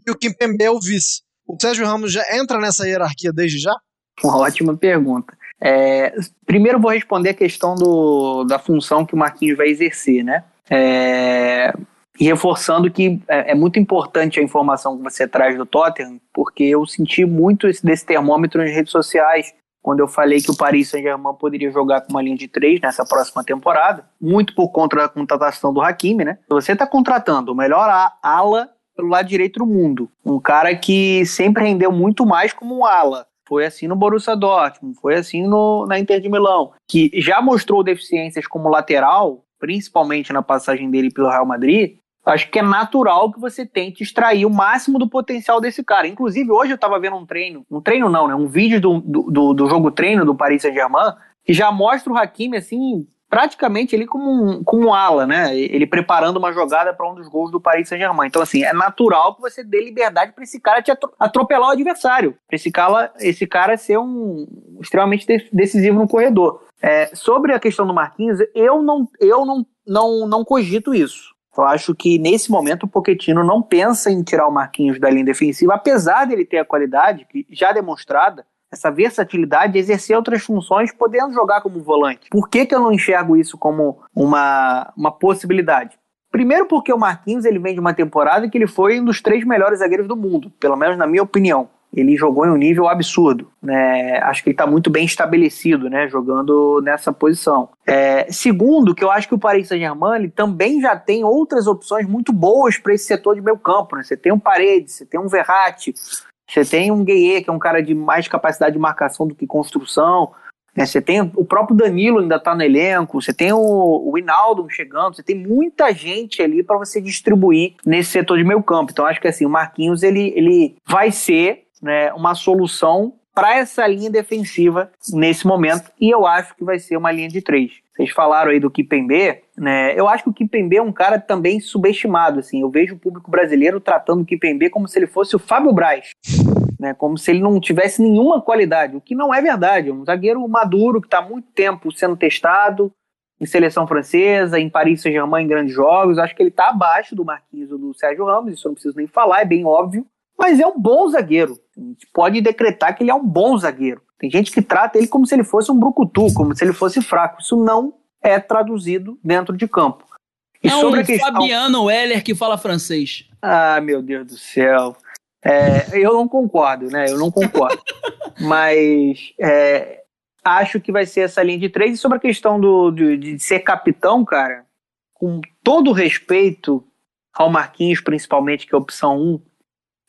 e o Kimpembe é o vice. O Sérgio Ramos já entra nessa hierarquia desde já? Uma ótima pergunta. É, primeiro vou responder a questão do, da função que o Marquinhos vai exercer, né? É, e reforçando que é, é muito importante a informação que você traz do Tottenham, porque eu senti muito esse, desse termômetro nas redes sociais, quando eu falei que o Paris Saint-Germain poderia jogar com uma linha de três nessa próxima temporada, muito por conta da contratação do Hakimi, né? Você está contratando o melhor ala pelo lado direito do mundo, um cara que sempre rendeu muito mais como um ala, foi assim no Borussia Dortmund, foi assim no, na Inter de Milão, que já mostrou deficiências como lateral, principalmente na passagem dele pelo Real Madrid. Acho que é natural que você tente extrair o máximo do potencial desse cara. Inclusive, hoje eu estava vendo um treino, um treino não, né? Um vídeo do, do, do- jogo treino do Paris Saint-Germain, que já mostra o Hakimi assim, praticamente ele como um, como um ala, né? Ele preparando uma jogada para um dos gols do Paris Saint-Germain. Então, assim, é natural que você dê liberdade para esse cara te atro- atropelar o adversário. Para esse cara, esse cara ser um extremamente de- decisivo no corredor. É, sobre a questão do Marquinhos, eu não, eu não, não, não cogito isso. Eu acho que nesse momento o Pochettino não pensa em tirar o Marquinhos da linha defensiva, apesar dele ter a qualidade já demonstrada, essa versatilidade de exercer outras funções, podendo jogar como volante. Por que, que eu não enxergo isso como uma, uma possibilidade? Primeiro porque o Marquinhos ele vem de uma temporada que ele foi um dos três melhores zagueiros do mundo, pelo menos na minha opinião. Ele jogou em um nível absurdo. Né? Acho que ele está muito bem estabelecido, né? Jogando nessa posição. É, segundo, que eu acho que o Paris Saint-Germain também já tem outras opções muito boas para esse setor de meio campo. Né? Você tem um Paredes, você tem um Verratti, você tem um Gueye, que é um cara de mais capacidade de marcação do que construção. né? Você tem o próprio Danilo ainda está no elenco. Você tem o, o chegando. Você tem muita gente ali para você distribuir nesse setor de meio campo. Então acho que assim o Marquinhos ele, ele vai ser né, uma solução para essa linha defensiva nesse momento. E eu acho que vai ser uma linha de três. Vocês falaram aí do Kipembe, né? Eu acho que o Kipembe é um cara também subestimado, assim. Eu vejo o público brasileiro tratando o Kipembe como se ele fosse o Fábio Braz, né? Como se ele não tivesse nenhuma qualidade, o que não é verdade. É um zagueiro maduro que está há muito tempo sendo testado em seleção francesa, em Paris Saint-Germain, em grandes jogos. Acho que ele está abaixo do Marquinhos ou do Sérgio Ramos, isso eu não preciso nem falar, é bem óbvio. Mas é um bom zagueiro. A gente pode decretar que ele é um bom zagueiro. Tem gente que trata ele como se ele fosse um brucutu, como se ele fosse fraco. Isso não é traduzido dentro de campo. E é sobre um questão... Fabiano Weller que fala francês. Ah, meu Deus do céu. É, eu não concordo, né? Eu não concordo. Mas é, acho que vai ser essa linha de três. E sobre a questão do, de, de ser capitão, cara, com todo respeito ao Marquinhos, principalmente, que é a opção 1,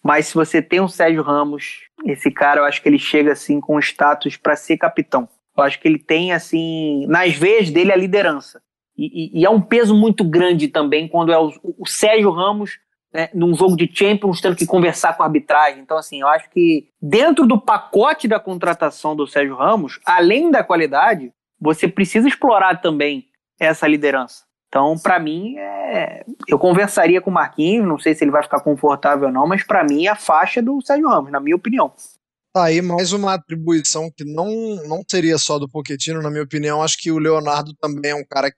mas se você tem o Sérgio Ramos, esse cara, eu acho que ele chega assim com status para ser capitão. Eu acho que ele tem, assim, nas veias dele a liderança. E, e, e é um peso muito grande também quando é o, o Sérgio Ramos né, num jogo de Champions tendo que conversar com a arbitragem. Então, assim, eu acho que dentro do pacote da contratação do Sérgio Ramos, além da qualidade, você precisa explorar também essa liderança. Então, para mim, é... eu conversaria com o Marquinhos, não sei se ele vai ficar confortável ou não, mas para mim é a faixa do Sérgio Ramos, na minha opinião. Tá aí mais uma atribuição que não, não seria só do Pochettino, na minha opinião. Acho que o Leonardo também é um cara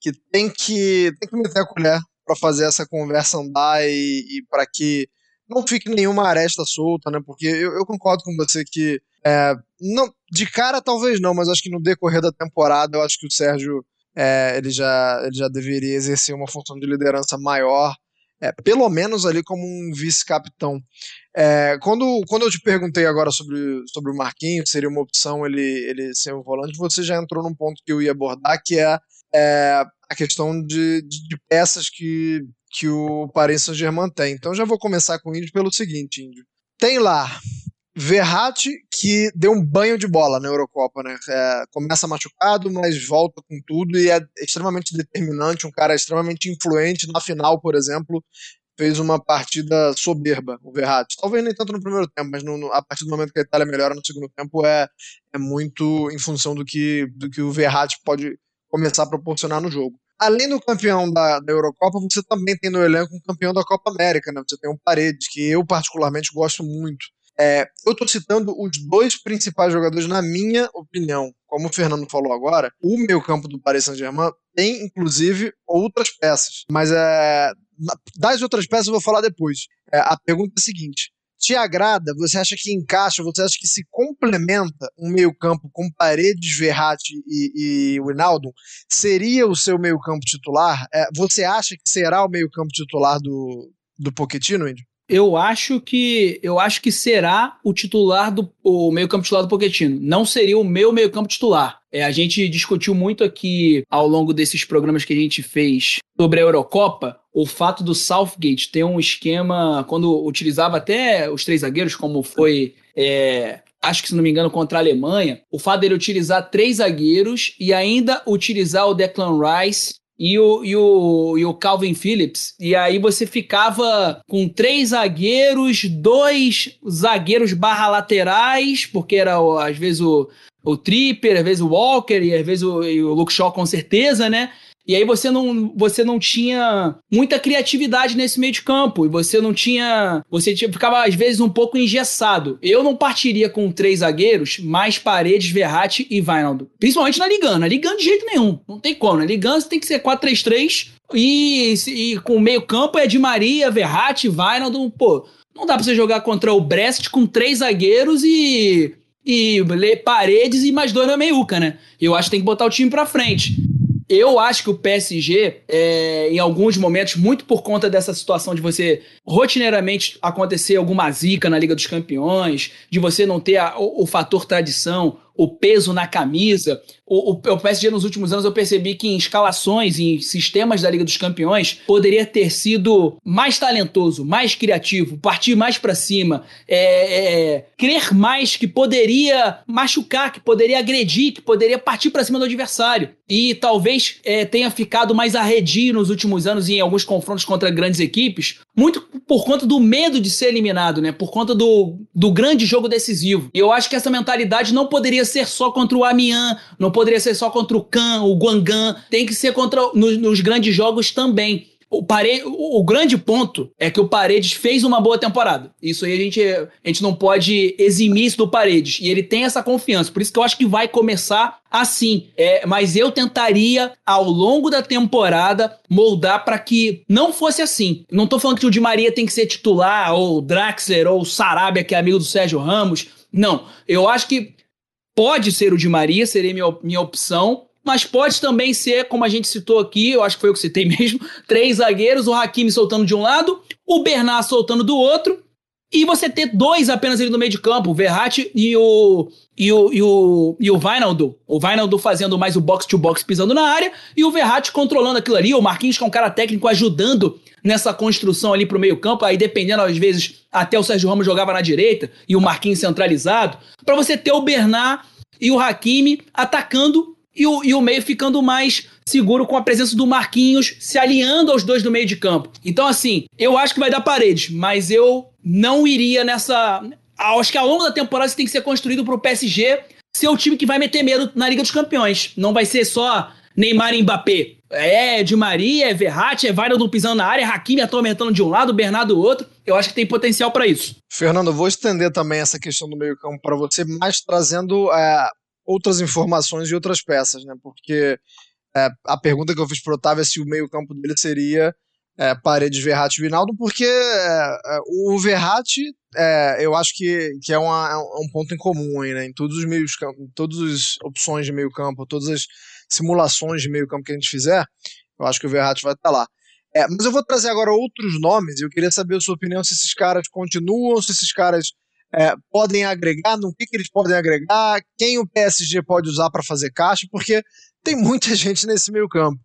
que tem que, tem que meter a colher para fazer essa conversa andar e, e para que não fique nenhuma aresta solta, né? Porque eu, eu concordo com você que é, não, de cara talvez não, mas acho que no decorrer da temporada eu acho que o Sérgio é, ele, já, ele já deveria exercer uma função de liderança maior, é, pelo menos ali como um vice-capitão. É, quando, quando eu te perguntei agora sobre, sobre o Marquinhos, seria uma opção ele, ele ser um volante, você já entrou num ponto que eu ia abordar, que é, é a questão de, de, de, peças que, que o Paris Saint-Germain tem. Então já vou começar com o Índio pelo seguinte, Índio. Tem lá Verratti, que deu um banho de bola na Eurocopa, né? É, começa machucado, mas volta com tudo e é extremamente determinante, um cara extremamente influente. Na final, por exemplo, fez uma partida soberba, o Verratti. Talvez nem tanto no primeiro tempo, mas no, no, a partir do momento que a Itália melhora no segundo tempo, é, é muito em função do que, do que o Verratti pode começar a proporcionar no jogo. Além do campeão da, da Eurocopa, você também tem no elenco um campeão da Copa América, né? Você tem um Paredes, que eu particularmente gosto muito. É, eu estou citando os dois principais jogadores, na minha opinião. Como o Fernando falou agora, o meio campo do Paris Saint-Germain tem, inclusive, outras peças. Mas é, das outras peças eu vou falar depois. É, a pergunta é a seguinte: te agrada? Você acha que encaixa? Você acha que se complementa um meio-campo com Paredes, Verratti e, e Winaldo? Seria o seu meio-campo titular? É, você acha que será o meio-campo titular do, do Pochettino, Indy? Eu acho que eu acho que será o titular do o meio-campo titular do Pochettino. Não seria o meu meio-campo titular. É, a gente discutiu muito aqui ao longo desses programas que a gente fez sobre a Eurocopa o fato do Southgate ter um esquema quando utilizava até os três zagueiros, como foi é, acho que se não me engano, contra a Alemanha, o fato dele utilizar três zagueiros e ainda utilizar o Declan Rice e o, e, o, e o Calvin Phillips. E aí você ficava com três zagueiros, dois zagueiros barra laterais, porque era às vezes o, o Tripper, às vezes o Walker e às vezes o, e o Luke Shaw com certeza, né? E aí você não, você não tinha muita criatividade nesse meio de campo. E você não tinha. Você tinha, ficava, às vezes, um pouco engessado. Eu não partiria com três zagueiros, mais Paredes, Verratti e Vainaldo. Principalmente na Ligana. Na Ligana de jeito nenhum. Não tem como. Na Ligana você tem que ser 4-3-3. E, e com o meio campo é de Maria, Verratti, Vainaldo. Pô, não dá pra você jogar contra o Brest com três zagueiros e e paredes e mais dois na meiuca, né? Eu acho que tem que botar o time pra frente. Eu acho que o PSG, é, em alguns momentos, muito por conta dessa situação de você rotineiramente acontecer alguma zica na Liga dos Campeões, de você não ter a, o, o fator tradição, o peso na camisa. O, o, o, PSG nos últimos anos eu percebi que em escalações, em sistemas da Liga dos Campeões, poderia ter sido mais talentoso, mais criativo, partir mais para cima, é, é, crer mais que poderia machucar, que poderia agredir, que poderia partir para cima do adversário. E talvez é, tenha ficado mais arredio nos últimos anos em alguns confrontos contra grandes equipes, muito por conta do medo de ser eliminado, né? Por conta do, do grande jogo decisivo. E eu acho que essa mentalidade não poderia ser só contra o Amiens, não poderia ser só contra o Can, o Guangan, tem que ser contra nos, nos grandes jogos também. O, o grande ponto é que o Paredes fez uma boa temporada. Isso aí a gente, a gente não pode eximir isso do Paredes. E ele tem essa confiança. Por isso que eu acho que vai começar assim. É, mas eu tentaria, ao longo da temporada, moldar para que não fosse assim. Não tô falando que o Di Maria tem que ser titular, ou o Draxler, ou o Sarabia, que é amigo do Sérgio Ramos. Não. Eu acho que Pode ser o de Maria, seria minha, minha opção, mas pode também ser, como a gente citou aqui, eu acho que foi o que citei mesmo, três zagueiros, o Hakimi soltando de um lado, o Bernard soltando do outro, e você ter dois apenas ali no meio de campo, o Verratti e o e o, e o, e o Vinaldo. O Vinaldo fazendo mais o box-to-box pisando na área e o Verratti controlando aquilo ali. O Marquinhos, que é um cara técnico, ajudando nessa construção ali pro meio campo. Aí, dependendo, às vezes, até o Sérgio Ramos jogava na direita e o Marquinhos centralizado. para você ter o Bernard e o Hakimi atacando e o, e o meio ficando mais seguro com a presença do Marquinhos se alinhando aos dois do meio de campo. Então, assim, eu acho que vai dar paredes, mas eu não iria nessa acho que ao longo da temporada isso tem que ser construído para o PSG ser o time que vai meter medo na Liga dos Campeões. Não vai ser só Neymar e Mbappé. É de Maria, é Verratti, é Vairaldo pisando na área, é Hakimi atormentando de um lado, Bernardo do outro. Eu acho que tem potencial para isso. Fernando, vou estender também essa questão do meio campo para você, mas trazendo é, outras informações e outras peças, né? Porque é, a pergunta que eu fiz para o Otávio é se o meio campo dele seria é, Paredes, Verratti e Vinaldo, porque é, é, o Verratti, é, eu acho que, que é, uma, é um ponto em comum aí, né? Em todos os meios campo, todas as opções de meio campo, todas as simulações de meio campo que a gente fizer, eu acho que o Verratti vai estar lá. Mas eu vou trazer agora outros nomes, e eu queria saber a sua opinião se esses caras continuam, se esses caras é, podem agregar, no que, que eles podem agregar, quem o PSG pode usar para fazer caixa, porque tem muita gente nesse meio campo.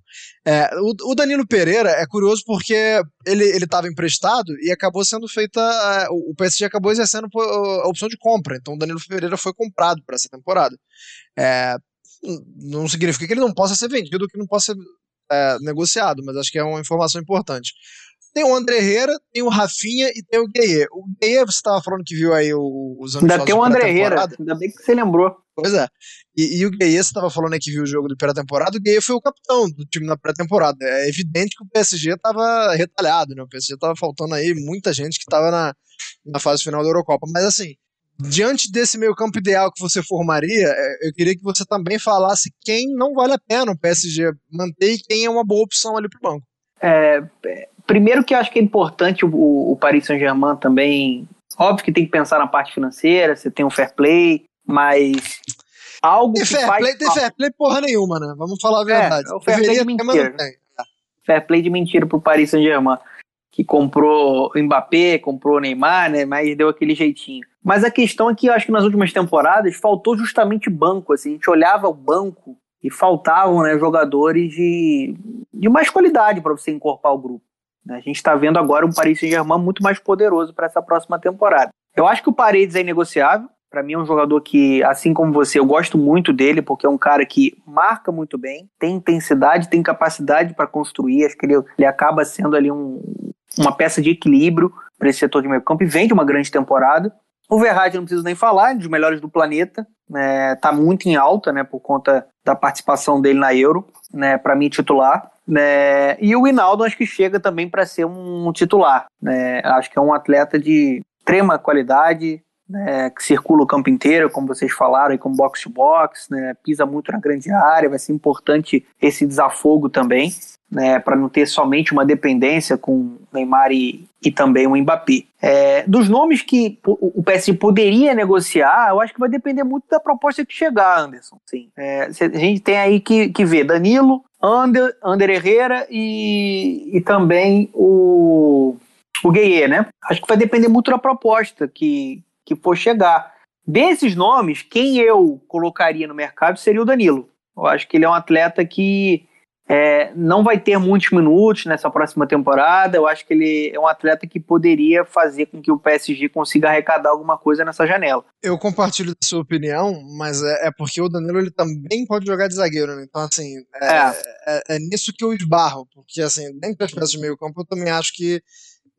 É, o, o, Danilo Pereira é curioso porque ele estava emprestado e acabou sendo feita. É, o PSG acabou exercendo a opção de compra. Então o Danilo Pereira foi comprado para essa temporada. É, não significa que ele não possa ser vendido, que não possa ser é, negociado, mas acho que é uma informação importante. Tem o André Herrera, tem o Rafinha e tem o Gueye. O Gueye, você estava falando que viu aí os anos Ainda tem o André Herrera, ainda bem que você lembrou. Pois é. E, e o Gueye, você estava falando aí que viu o jogo do pré-temporada, o Gueye foi o capitão do time na pré-temporada. É evidente que o PSG estava retalhado, né? O PSG estava faltando aí muita gente que estava na, na fase final da Eurocopa. Mas assim, diante desse meio campo ideal que você formaria, é, eu queria que você também falasse quem não vale a pena o PSG manter e quem é uma boa opção ali para o banco. É, primeiro que eu acho que é importante o, o Paris Saint-Germain também. Óbvio que tem que pensar na parte financeira, você tem um fair play, mas algo tem que fair faz... play, tem fair play porra nenhuma, né? Vamos falar a é, verdade. É, o fair play de mentira. Fair play de mentira pro Paris Saint-Germain, que comprou o Mbappé, comprou o Neymar, né? Mas deu aquele jeitinho. Mas a questão é que eu acho que nas últimas temporadas faltou justamente banco, assim, a gente olhava o banco e faltavam né, jogadores de, de mais qualidade para você encorpar o grupo. Né? A gente está vendo agora um Paris Saint-Germain muito mais poderoso para essa próxima temporada. Eu acho que o Paredes é inegociável. Para mim é um jogador que, assim como você, eu gosto muito dele, porque é um cara que marca muito bem, tem intensidade, tem capacidade para construir. Acho que ele, ele acaba sendo ali um, uma peça de equilíbrio para esse setor de meio campo e vem de uma grande temporada. O Verratti não preciso nem falar, é um dos melhores do planeta, né, tá muito em alta, né, por conta da participação dele na Euro, né, para mim titular, né, e o Hinaldo acho que chega também para ser um titular, né, acho que é um atleta de extrema qualidade, né, que circula o campo inteiro, como vocês falaram, aí, como box to box, né, pisa muito na grande área, vai ser importante esse desafogo também, né, para não ter somente uma dependência com Neymar e, e também o Mbappé. É, dos nomes que o PSG poderia negociar, eu acho que vai depender muito da proposta que chegar, Anderson. Sim. É, a gente tem aí que, que ver Danilo, Ander, Ander Herrera e, e também o, o Gueye, né? Acho que vai depender muito da proposta que, que for chegar. Desses nomes, quem eu colocaria no mercado seria o Danilo. Eu acho que ele é um atleta que é, não vai ter muitos minutos nessa próxima temporada. Eu acho que ele é um atleta que poderia fazer com que o PSG consiga arrecadar alguma coisa nessa janela. Eu compartilho da sua opinião, mas é, é porque o Danilo ele também pode jogar de zagueiro, né? Então, assim, é, é. é, é nisso que eu esbarro, porque, assim, dentro das peças de meio campo, eu também acho que que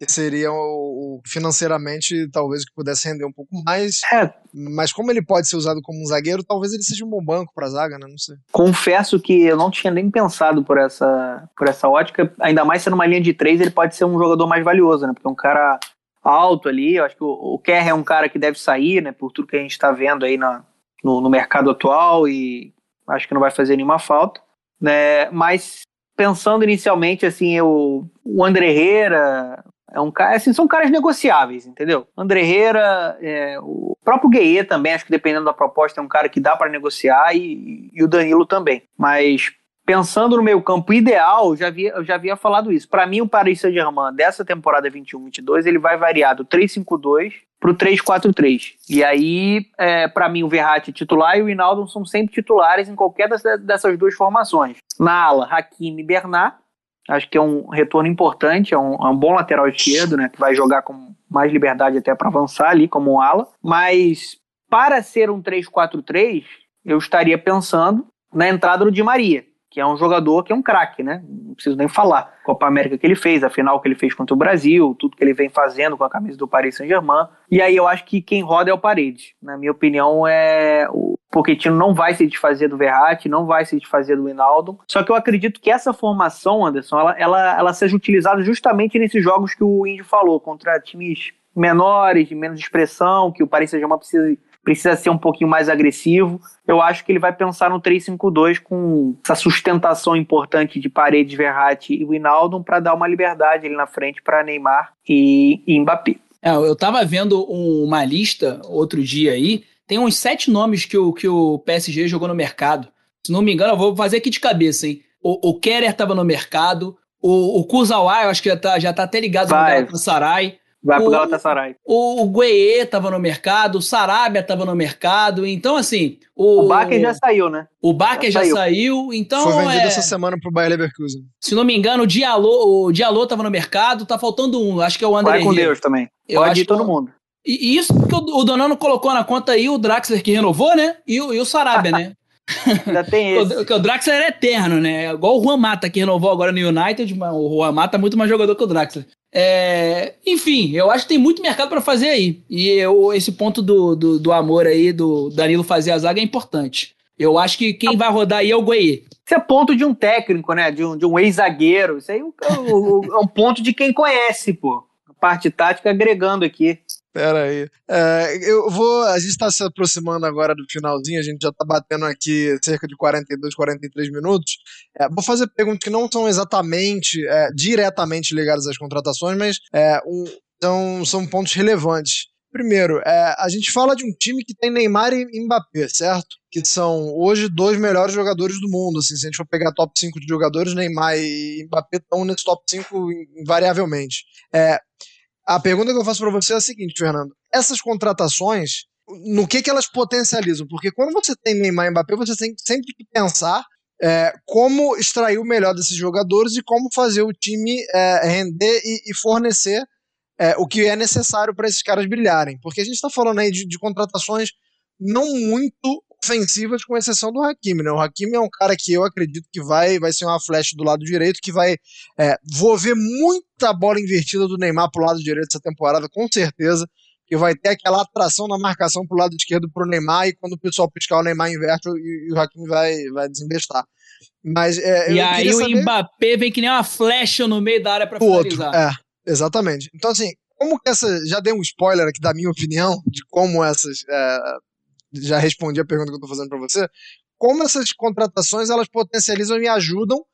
seria o, financeiramente talvez que pudesse render um pouco mais. É. Mas como ele pode ser usado como um zagueiro, talvez ele seja um bom banco para zaga, né? Não sei. Confesso que eu não tinha nem pensado por essa, por essa ótica. Ainda mais sendo uma linha de três, ele pode ser um jogador mais valioso, né? Porque é um cara alto ali. Eu acho que o, o Kerr é um cara que deve sair, né? Por tudo que a gente está vendo aí na, no, no mercado atual e acho que não vai fazer nenhuma falta. Né? Mas pensando inicialmente, assim, eu, o André Herrera, é um cara, assim, são caras negociáveis, entendeu? André Herrera, é, o próprio Gueye também, acho que dependendo da proposta, é um cara que dá para negociar e, e, o Danilo também. Mas pensando no meio campo ideal, eu já havia, eu já havia falado isso. Para mim, o Paris Saint-Germain dessa temporada 21-22, ele vai variar do 3-5-2 pro 3-4-3. E aí, é, para mim, o Verratti titular e o Hinaldo são sempre titulares em qualquer dessas duas formações. Na ala, Hakimi e Bernat. Acho que é um retorno importante, é um, é um bom lateral esquerdo, né? Que vai jogar com mais liberdade até para avançar ali como um ala. Mas para ser um 3-4-3, eu estaria pensando na entrada do Di Maria que é um jogador que é um craque, né? Não preciso nem falar. Copa América que ele fez, a final que ele fez contra o Brasil, tudo que ele vem fazendo com a camisa do Paris Saint-Germain. E aí eu acho que quem roda é o Paredes. Na minha opinião, é o Pochettino não vai se desfazer do Verratti, não vai se desfazer do Hinaldo. Só que eu acredito que essa formação, Anderson, ela, ela, ela seja utilizada justamente nesses jogos que o Índio falou, contra times menores, de menos expressão, que o Paris Saint-Germain precisa precisa ser um pouquinho mais agressivo. Eu acho que ele vai pensar no 3-5-2 com essa sustentação importante de Paredes, Verratti e Winaldo para dar uma liberdade ali na frente para Neymar e, e Mbappé. É, eu estava vendo uma lista outro dia aí, tem uns sete nomes que o, que o PSG jogou no mercado. Se não me engano, eu vou fazer aqui de cabeça, hein? O, o Kerer estava no mercado, o, o Kuzawa, eu acho que já tá, já tá até ligado vai. no Galatasaray. Vai pro Galatasaray. O, o Gueye estava no mercado, o Sarabia estava no mercado, então assim... O, o Baker já saiu, né? O Baker já, já saiu. então... Foi vendido é, essa semana pro Bayer Leverkusen. Se não me engano, o Diallo, o Diallo estava no mercado, tá faltando um, acho que é o André Vai com Deus também. Eu Pode ir todo mundo. E, e isso porque o, o Donano colocou na conta aí o Draxler que renovou, né? E o, e o Sarabia, né? Ainda tem esse. Porque o Draxler é eterno, né? Igual o Juan Mata, que renovou agora no United, mas o Juan Mata é muito mais jogador que o Draxler. É, enfim, eu acho que tem muito mercado para fazer aí. E eu, esse ponto do, do, do, amor aí, do Danilo fazer a zaga é importante. Eu acho que quem vai rodar aí é o Gueye. Isso é ponto de um técnico, né? De um, de um ex-zagueiro. Isso aí é, é um ponto de quem conhece, pô. A parte tática agregando aqui. Pera aí. É, eu vou. A gente está se aproximando agora do finalzinho, a gente já está batendo aqui cerca de 42, 43 minutos. É, vou fazer perguntas que não são exatamente, é, diretamente ligadas às contratações, mas é, um, são, são pontos relevantes. Primeiro, é, a gente fala de um time que tem Neymar e Mbappé, certo? Que são hoje dois melhores jogadores do mundo. Assim, se a gente for pegar top 5 de jogadores, Neymar e Mbappé estão nesse top 5 invariavelmente. É, a pergunta que eu faço para você é a seguinte, Fernando. Essas contratações, no que, que elas potencializam? Porque quando você tem Neymar e Mbappé, você tem sempre que pensar é, como extrair o melhor desses jogadores e como fazer o time é, render e, e fornecer é, o que é necessário para esses caras brilharem. Porque a gente está falando aí de, de, contratações não muito ofensivas, com exceção do Hakimi. Né? O Hakimi é um cara que eu acredito que vai, vai ser uma flecha do lado direito, que vai. É, vou ver muita bola invertida do Neymar pro lado direito essa temporada, com certeza. Que vai ter aquela atração na marcação pro lado esquerdo pro Neymar, e quando o pessoal piscar o Neymar inverte e, e o Hakimi vai, vai desembestar. Mas, é, e aí o Mbappé vem que nem uma flecha no meio da área para finalizar. Outro, é, exatamente. Então, assim, como que essa. Já dei um spoiler aqui da minha opinião de como essas é, já respondi a pergunta que eu estou fazendo para você. Como essas contratações elas potencializam e ajudam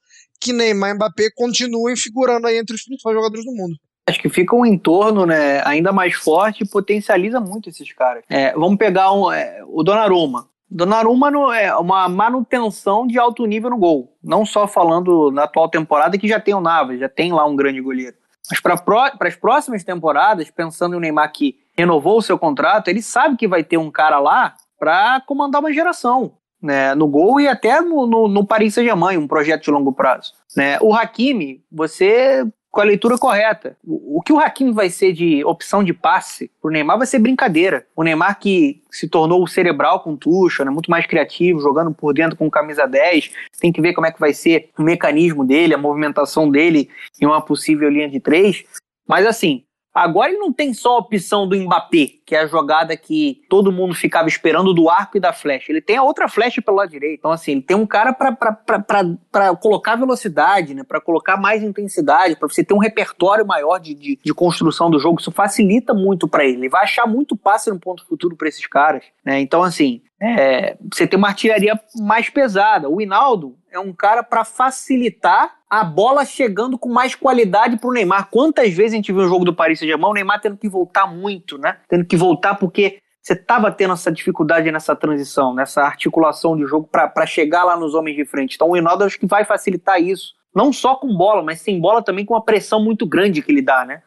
que Neymar e Mbappé continuem figurando aí entre os principais jogadores do mundo? Acho que fica um entorno né, ainda mais forte e potencializa muito esses caras. É, vamos pegar um, é, o Donnarumma. Donnarumma no, é uma manutenção de alto nível no gol. Não só falando na atual temporada, que já tem o Navas, já tem lá um grande goleiro. Mas para as próximas temporadas, pensando em Neymar que renovou o seu contrato, ele sabe que vai ter um cara lá para comandar uma geração. Né, no gol e até no, no, no Paris Saint-Germain, um projeto de longo prazo. Né? O Hakimi, você com a leitura correta. O, o que o Hakimi vai ser de opção de passe pro Neymar vai ser brincadeira. O Neymar que se tornou o cerebral com Tuchel, né, muito mais criativo, jogando por dentro com camisa 10, tem que ver como é que vai ser o mecanismo dele, a movimentação dele em uma possível linha de três. Mas assim, Agora ele não tem só a opção do Mbappé, que é a jogada que todo mundo ficava esperando do arco e da flecha. Ele tem a outra flecha pelo lado direito. Então, assim, ele tem um cara para colocar velocidade, né? para colocar mais intensidade, para você ter um repertório maior de, de, de, construção do jogo. Isso facilita muito para ele. Ele vai achar muito passe no ponto futuro para esses caras. Né? Então, assim, é, você tem uma artilharia mais pesada. O Hinaldo é um cara para facilitar a bola chegando com mais qualidade para o Neymar. Quantas vezes a gente viu o jogo do Paris Saint-Germain, o Neymar tendo que voltar muito, né? Tendo que voltar porque você estava tendo essa dificuldade nessa transição, nessa articulação de jogo para chegar lá nos homens de frente. Então o Hinaldo acho que vai facilitar isso. Não só com bola, mas sem bola também com uma pressão muito grande que ele dá, né?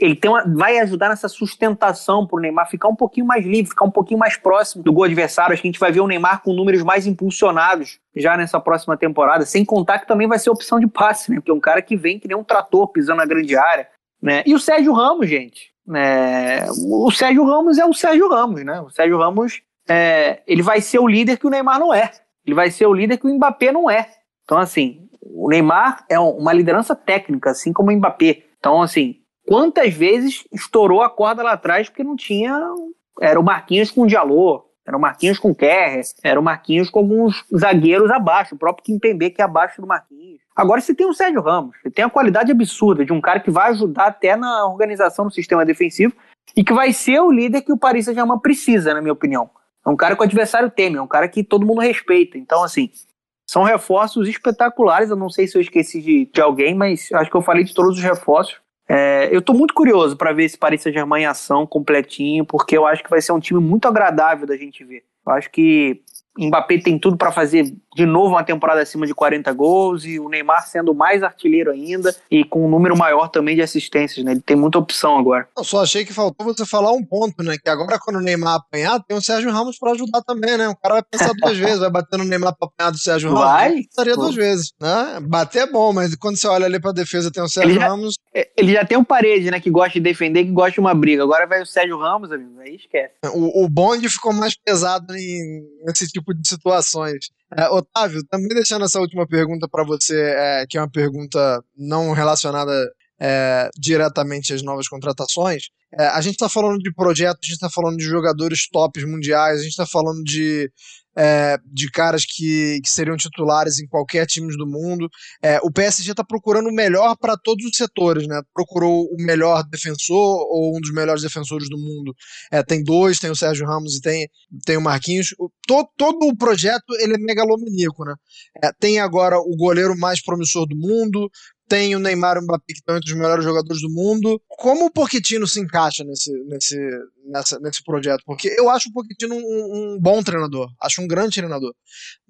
Ele tem uma, vai ajudar nessa sustentação para o Neymar ficar um pouquinho mais livre, ficar um pouquinho mais próximo do gol adversário. Acho que a gente vai ver o Neymar com números mais impulsionados já nessa próxima temporada, sem contar que também vai ser opção de passe, né? Porque é um cara que vem que nem um trator pisando na grande área. Né? E o Sérgio Ramos, gente. É, o Sérgio Ramos é o Sérgio Ramos, né? O Sérgio Ramos é, ele vai ser o líder que o Neymar não é. Ele vai ser o líder que o Mbappé não é. Então, assim, o Neymar é uma liderança técnica, assim como o Mbappé. Então, assim, quantas vezes estourou a corda lá atrás porque não tinha. Era o Marquinhos com o Diallo, era o Marquinhos com o Kerr, era o Marquinhos com alguns zagueiros abaixo, o próprio Kimpembe que é abaixo do Marquinhos. Agora você tem o Sérgio Ramos, você tem a qualidade absurda de um cara que vai ajudar até na organização do sistema defensivo e que vai ser o líder que o Paris Saint-Germain precisa, na minha opinião. É um cara que o adversário teme, é um cara que todo mundo respeita. Então, assim, são reforços espetaculares. Eu não sei se eu esqueci de, de alguém, mas acho que eu falei de todos os reforços. É, eu estou muito curioso para ver esse Paris Saint-Germain em ação completinho, porque eu acho que vai ser um time muito agradável da gente ver. Eu acho que Mbappé tem tudo para fazer de novo uma temporada acima de 40 gols e o Neymar sendo mais artilheiro ainda e com um número maior também de assistências, né? Ele tem muita opção agora. Eu só achei que faltou você falar um ponto, né? Que agora quando o Neymar apanhar, tem o Sérgio Ramos para ajudar também, né? O cara vai pensar duas vezes, vai bater no Neymar para apanhar do Sérgio Ramos. Vai? Pensaria duas vezes, né? Bater é bom, mas quando você olha ali para defesa tem o Sérgio Ele já- Ramos. É, Ele já tem um parede, né? Que gosta de defender, que gosta de uma briga. Agora vai o Sérgio Ramos, amigo. Aí esquece. O, o bonde ficou mais pesado em, nesse tipo de situações. É, Otávio, também deixando essa última pergunta para você, é, que é uma pergunta não relacionada é, diretamente às novas contratações. É, a gente está falando de projetos, a gente está falando de jogadores tops mundiais, a gente está falando de, é, de caras que, que seriam titulares em qualquer time do mundo. É, o PSG está procurando o melhor para todos os setores, né? Procurou o melhor defensor ou um dos melhores defensores do mundo. É, tem dois, tem o Sérgio Ramos e tem, tem o Marquinhos. O- todo, todo o projeto ele é megalomaníaco, né? É, tem agora o goleiro mais promissor do mundo, tem o Neymar e o Mbappé que estão entre os melhores jogadores do mundo. Como o Pochettino se encaixa nesse, nesse, nessa, nesse projeto? Porque eu acho o Pochettino um, um bom treinador, acho um grande treinador.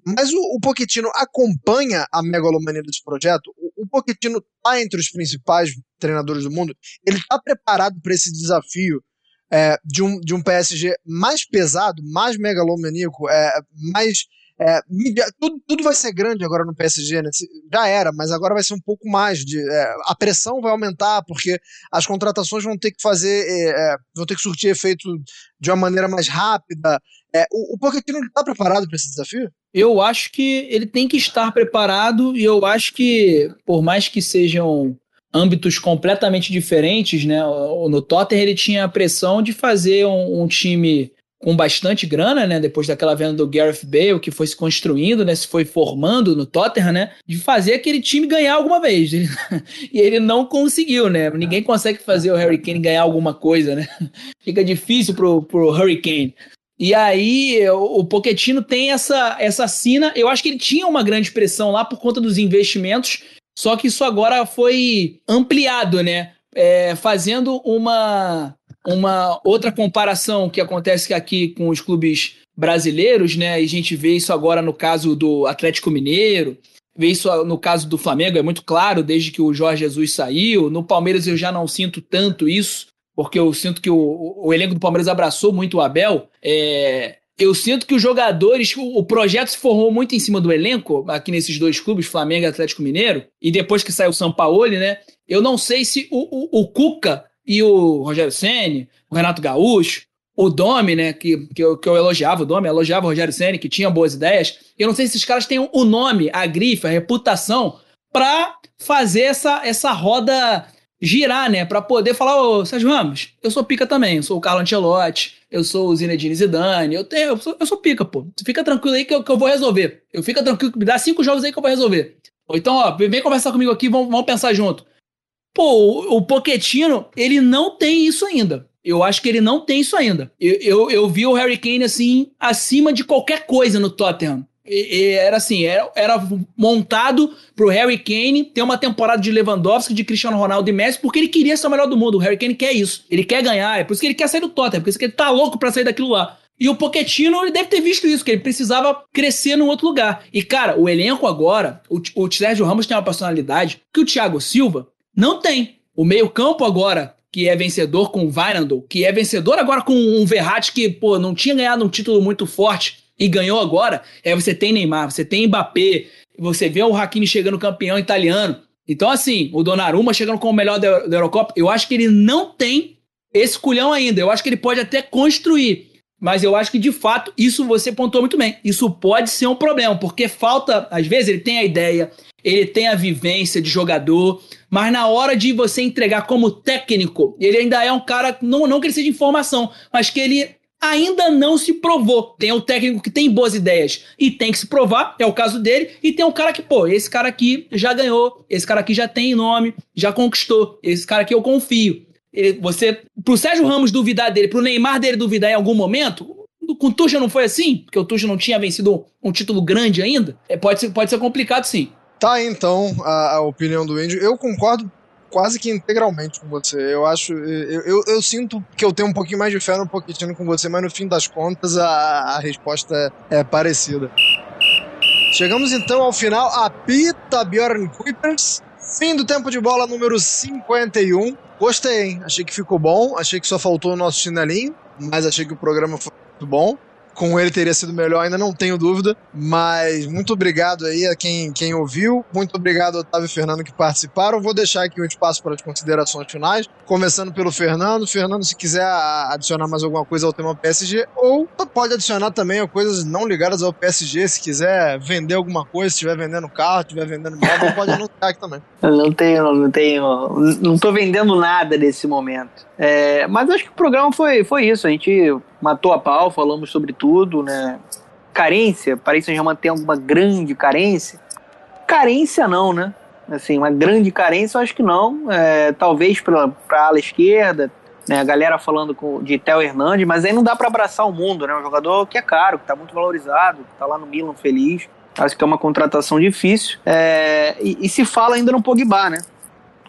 Mas o, o Pochettino acompanha a megalomania desse projeto? O, o Pochettino está entre os principais treinadores do mundo? Ele está preparado para esse desafio é, de, um, de um PSG mais pesado, mais megalomaníaco, é, mais. É, tudo, tudo vai ser grande agora no PSG, né? Já era, mas agora vai ser um pouco mais. De, é, a pressão vai aumentar, porque as contratações vão ter que fazer. é, é, vão ter que surtir efeito de uma maneira mais rápida. É, o, o Pochettino está preparado para esse desafio? Eu acho que ele tem que estar preparado e eu acho que, por mais que sejam âmbitos completamente diferentes, né? No Tottenham ele tinha a pressão de fazer um, um time com bastante grana, né? Depois daquela venda do Gareth Bale, que foi se construindo, né? Se foi formando no Tottenham, né? De fazer aquele time ganhar alguma vez. E ele não conseguiu, né? Ninguém consegue fazer o Harry Kane ganhar alguma coisa, né? Fica difícil pro, pro Harry Kane. E aí, o, o Pochettino tem essa, essa sina. Eu acho que ele tinha uma grande pressão lá por conta dos investimentos, só que isso agora foi ampliado, né? É, fazendo uma, uma outra comparação que acontece aqui com os clubes brasileiros, né? E a gente vê isso agora no caso do Atlético Mineiro, vê isso no caso do Flamengo, é muito claro, desde que o Jorge Jesus saiu. No Palmeiras eu já não sinto tanto isso, porque eu sinto que o, o- elenco do Palmeiras abraçou muito o Abel. É, eu sinto que os jogadores, o, o projeto se formou muito em cima do elenco, aqui nesses dois clubes, Flamengo e Atlético Mineiro, e depois que saiu o Sampaoli, né? Eu não sei se o, o, o Cuca e o Rogério Ceni, o Renato Gaúcho, o Domi, né, que, que, eu, que eu elogiava, o Domi, elogiava o Rogério Ceni, que tinha boas ideias. Eu não sei se esses caras têm o nome, a grife, a reputação, para fazer essa, essa roda girar, né? Pra poder falar, ô Sérgio Ramos, eu sou pica também, eu sou o Carlo Ancelotti, eu sou o Zinedine Zidane, eu, tenho, eu, sou, eu sou pica, pô. Fica tranquilo aí que eu, que eu vou resolver. Eu fica tranquilo, me dá cinco jogos aí que eu vou resolver. Então, ó, vem conversar comigo aqui, vamos, vamos pensar junto. Pô, o, o Pochettino, ele não tem isso ainda. Eu acho que ele não tem isso ainda. Eu, eu, eu vi o Harry Kane, assim, acima de qualquer coisa no Tottenham. E, e era assim, era, era montado pro Harry Kane ter uma temporada de Lewandowski, de Cristiano Ronaldo e Messi, porque ele queria ser o melhor do mundo. O Harry Kane quer isso. Ele quer ganhar, é por isso que ele quer sair do Tottenham, é por isso que ele tá louco pra sair daquilo lá. E o Pochettino, ele deve ter visto isso, que ele precisava crescer num outro lugar. E, cara, o elenco agora, o, o Sérgio Ramos tem uma personalidade que o Thiago Silva não tem. O meio-campo agora, que é vencedor com o Vairandel, que é vencedor agora com um Verratti que, pô, não tinha ganhado um título muito forte e ganhou agora. É, você tem Neymar, você tem Mbappé, você vê o Hakimi chegando campeão italiano. Então, assim, o Donnarumma chegando como o melhor da, da Eurocopa, eu acho que ele não tem esse culhão ainda. Eu acho que ele pode até construir. Mas eu acho que, de fato, isso você pontuou muito bem. Isso pode ser um problema, porque falta, às vezes, ele tem a ideia, ele tem a vivência de jogador, mas na hora de você entregar como técnico, ele ainda é um cara, não, não que ele seja informação, mas que ele ainda não se provou. Tem o técnico que tem boas ideias e tem que se provar, é o caso dele, e tem um cara que, pô, esse cara aqui já ganhou, esse cara aqui já tem nome, já conquistou, esse cara aqui eu confio. Ele, você, pro Sérgio Ramos duvidar dele, pro Neymar dele duvidar em algum momento, com o Tuchel não foi assim? Porque o Tuchel não tinha vencido um, título grande ainda? É, pode, ser, pode ser complicado sim. Tá então a, a opinião do Andy. Eu concordo quase que integralmente com você. Eu acho. Eu, eu, eu, sinto que eu tenho um pouquinho mais de fé no Pochettino com você, mas no fim das contas a, a resposta é, é parecida. Chegamos então ao final. Apita Bjorn Kuipers. Fim do tempo de bola número 51. Gostei, hein? Achei que ficou bom. Achei que só faltou o nosso chinelinho. Mas achei que o programa foi muito bom com ele teria sido melhor, ainda não tenho dúvida. Mas muito obrigado aí a quem, quem ouviu. Muito obrigado Otávio e Fernando que participaram. Vou deixar aqui um espaço para as considerações finais. Começando pelo Fernando. Fernando, se quiser adicionar mais alguma coisa ao tema PSG, ou pode adicionar também coisas não ligadas ao PSG. Se quiser vender alguma coisa, se estiver vendendo carro, estiver vendendo móvel, pode anunciar aqui também. Não tenho, não tenho. Não estou vendendo nada nesse momento. É, mas acho que o programa foi, foi isso. A gente matou a pau, falamos sobre tudo, né? Carência, Paris Saint-Germain tem alguma grande carência? Carência não, né? Assim, uma grande carência eu acho que não. É, talvez para a ala esquerda, né? A galera falando com, de Theo Hernandes, mas aí não dá para abraçar o mundo, né? Um jogador que é caro, que está muito valorizado, que tá lá no Milan feliz. Acho que é uma contratação difícil. É, e, e, se fala ainda no Pogba, né?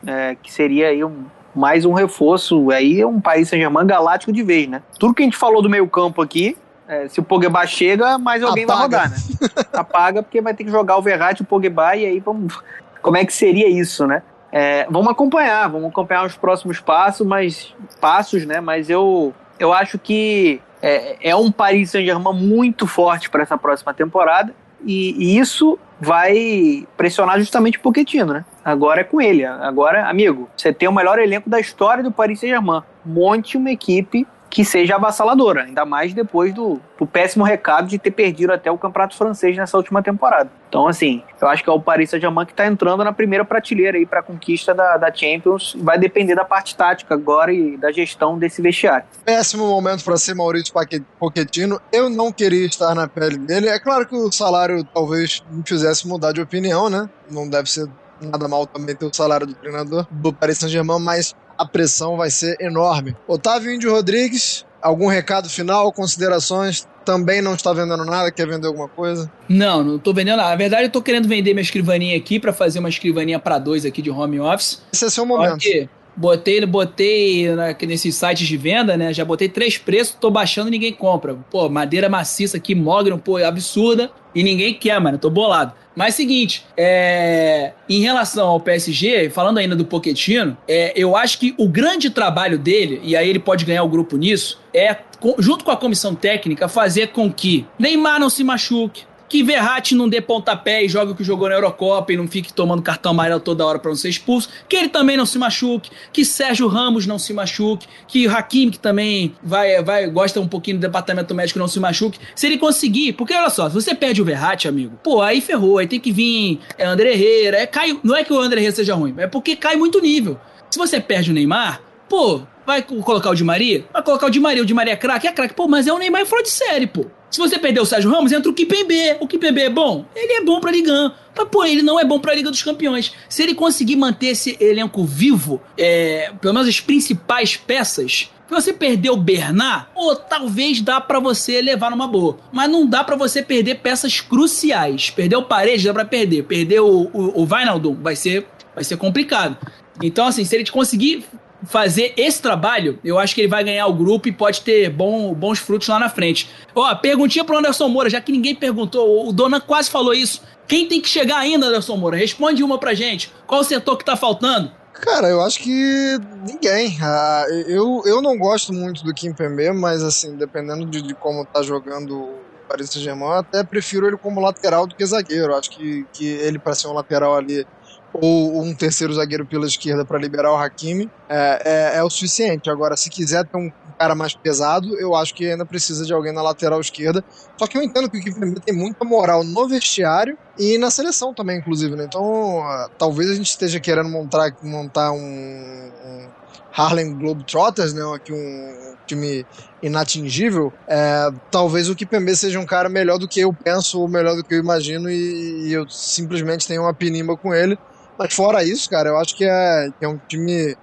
É, que seria aí um, mais um reforço. Aí é um país Saint-Germain galáctico de vez, né? Tudo que a gente falou do meio campo aqui, é, se o Pogba chega, mais alguém Apaga. vai rodar, né? Apaga porque vai ter que jogar o Verratti e o Pogba e aí vamos... Como é que seria isso, né? É, vamos acompanhar, vamos acompanhar os próximos passos, mas passos, né? Mas eu, eu acho que é, é um Paris Saint-Germain muito forte para essa próxima temporada e, e, isso vai pressionar justamente o Pochettino, né? Agora é com ele. Agora, amigo, você tem o melhor elenco da história do Paris Saint-Germain. Monte uma equipe que seja avassaladora, ainda mais depois do, do, péssimo recado de ter perdido até o campeonato francês nessa última temporada. Então, assim, eu acho que é o Paris Saint-Germain que está entrando na primeira prateleira aí para a conquista da, da Champions. Vai depender da parte tática agora e da gestão desse vestiário. Péssimo momento para ser Maurício Pochettino. Eu não queria estar na pele dele. É claro que o salário talvez me fizesse mudar de opinião, né? Não deve ser nada mal também ter o salário do treinador do Paris Saint-Germain, mas a pressão vai ser enorme. Otávio Índio Rodrigues, algum recado final, considerações? Também não está vendendo nada, quer vender alguma coisa? Não, não estou vendendo nada. Na verdade, eu estou querendo vender minha escrivaninha aqui para fazer uma escrivaninha para dois aqui de home office. Esse é seu momento. Porque botei, botei nesses sites de venda, né? Já botei três preços, tô baixando e ninguém compra. Pô, madeira maciça aqui, mogno, pô, absurda. E ninguém quer, mano. Tô bolado. Mas seguinte, é, em relação ao PSG, falando ainda do Poquetino, é, eu acho que o grande trabalho dele, e aí ele pode ganhar o grupo nisso, é, junto com a comissão técnica, fazer com que Neymar não se machuque, que Verratti não dê pontapé e jogue o que jogou na Eurocopa e não fique tomando cartão amarelo toda hora para não ser expulso, que ele também não se machuque, que Sérgio Ramos não se machuque, que Hakimi, que também vai, vai, gosta um pouquinho do departamento médico, não se machuque. Se ele conseguir, porque olha só, se você perde o Verratti, amigo, pô, aí ferrou, aí tem que vir é André Herrera, é, cai, não é que o André Herrera seja ruim, é porque cai muito nível. Se você perde o Neymar, pô, vai colocar o Di Maria? Vai colocar o Di Maria, o Di Maria é craque, é craque, pô, mas é o Neymar fora de série, pô. Se você perder o Sérgio Ramos, entra o Kipembe. O Kipembe é bom? Ele é bom pra Liga Mas, pô, ele não é bom pra Liga dos Campeões. Se ele conseguir manter esse elenco vivo, é, pelo menos as principais peças, Se você perder o Bernard, ou talvez dá para você levar numa boa. Mas não dá para você perder peças cruciais. Perder o Paredes dá pra perder. Perder o, o, o vai ser, vai ser complicado. Então, assim, se ele conseguir fazer esse trabalho, eu acho que ele vai ganhar o grupo e pode ter bom, bons frutos lá na frente. Ó, perguntinha pro Anderson Moura, já que ninguém perguntou, o Dona quase falou isso. Quem tem que chegar ainda, Anderson Moura? Responde uma pra gente. Qual o setor que tá faltando? Cara, eu acho que ninguém. Ah, eu, eu não gosto muito do Kim Pembe, mas assim, dependendo de, de como tá jogando o Paris Saint-Germain, até prefiro ele como lateral do que zagueiro. Acho que, que ele para ser um lateral ali ou um terceiro zagueiro pela esquerda para liberar o Hakimi é, é, é, o suficiente. Agora, se quiser ter um cara mais pesado, eu acho que ainda precisa de alguém na lateral esquerda. Só que eu entendo que o Kimpembe tem muita moral no vestiário e na seleção também, inclusive. Né? Então, uh, talvez a gente esteja querendo montar, montar um, um Harlem Globetrotters, né? Aqui um time inatingível, é, talvez o Kipembe seja um cara melhor do que eu penso, ou melhor do que eu imagino, e, e eu simplesmente tenho uma pinimba com ele. Mas fora isso, cara, eu acho que é, que é um time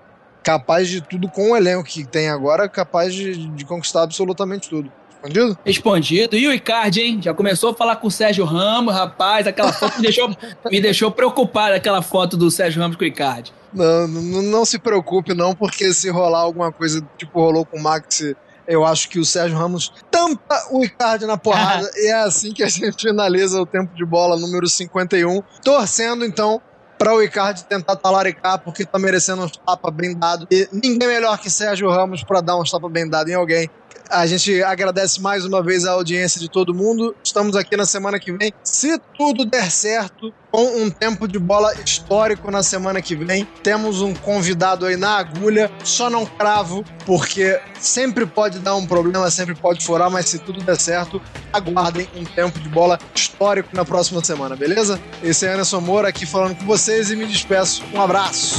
capaz de tudo com o elenco que tem agora, capaz de, de conquistar absolutamente tudo. Respondido? Respondido. E o Icardi, hein? Já começou a falar com o Sérgio Ramos, rapaz. Aquela foto me deixou, me deixou preocupado, aquela foto do Sérgio Ramos com o Icardi. Não, não, não se preocupe, não, porque se rolar alguma coisa tipo rolou com o Max eu acho que o Sérgio Ramos tampa o Icardi na porrada. e é assim que a gente finaliza o tempo de bola número 51. Torcendo, então, para o Icardi tentar talaricar, porque tá merecendo um tapa bem. E ninguém melhor que Sérgio Ramos para dar um tapa bem em alguém. A gente agradece mais uma vez a audiência de todo mundo. Estamos aqui na semana que vem. Se tudo der certo, com um tempo de bola histórico na semana que vem. Temos um convidado aí na agulha, só não cravo, porque sempre pode dar um problema, sempre pode furar, mas se tudo der certo, aguardem um tempo de bola histórico na próxima semana, beleza? Esse é Anderson Moura aqui falando com vocês e me despeço. Um abraço.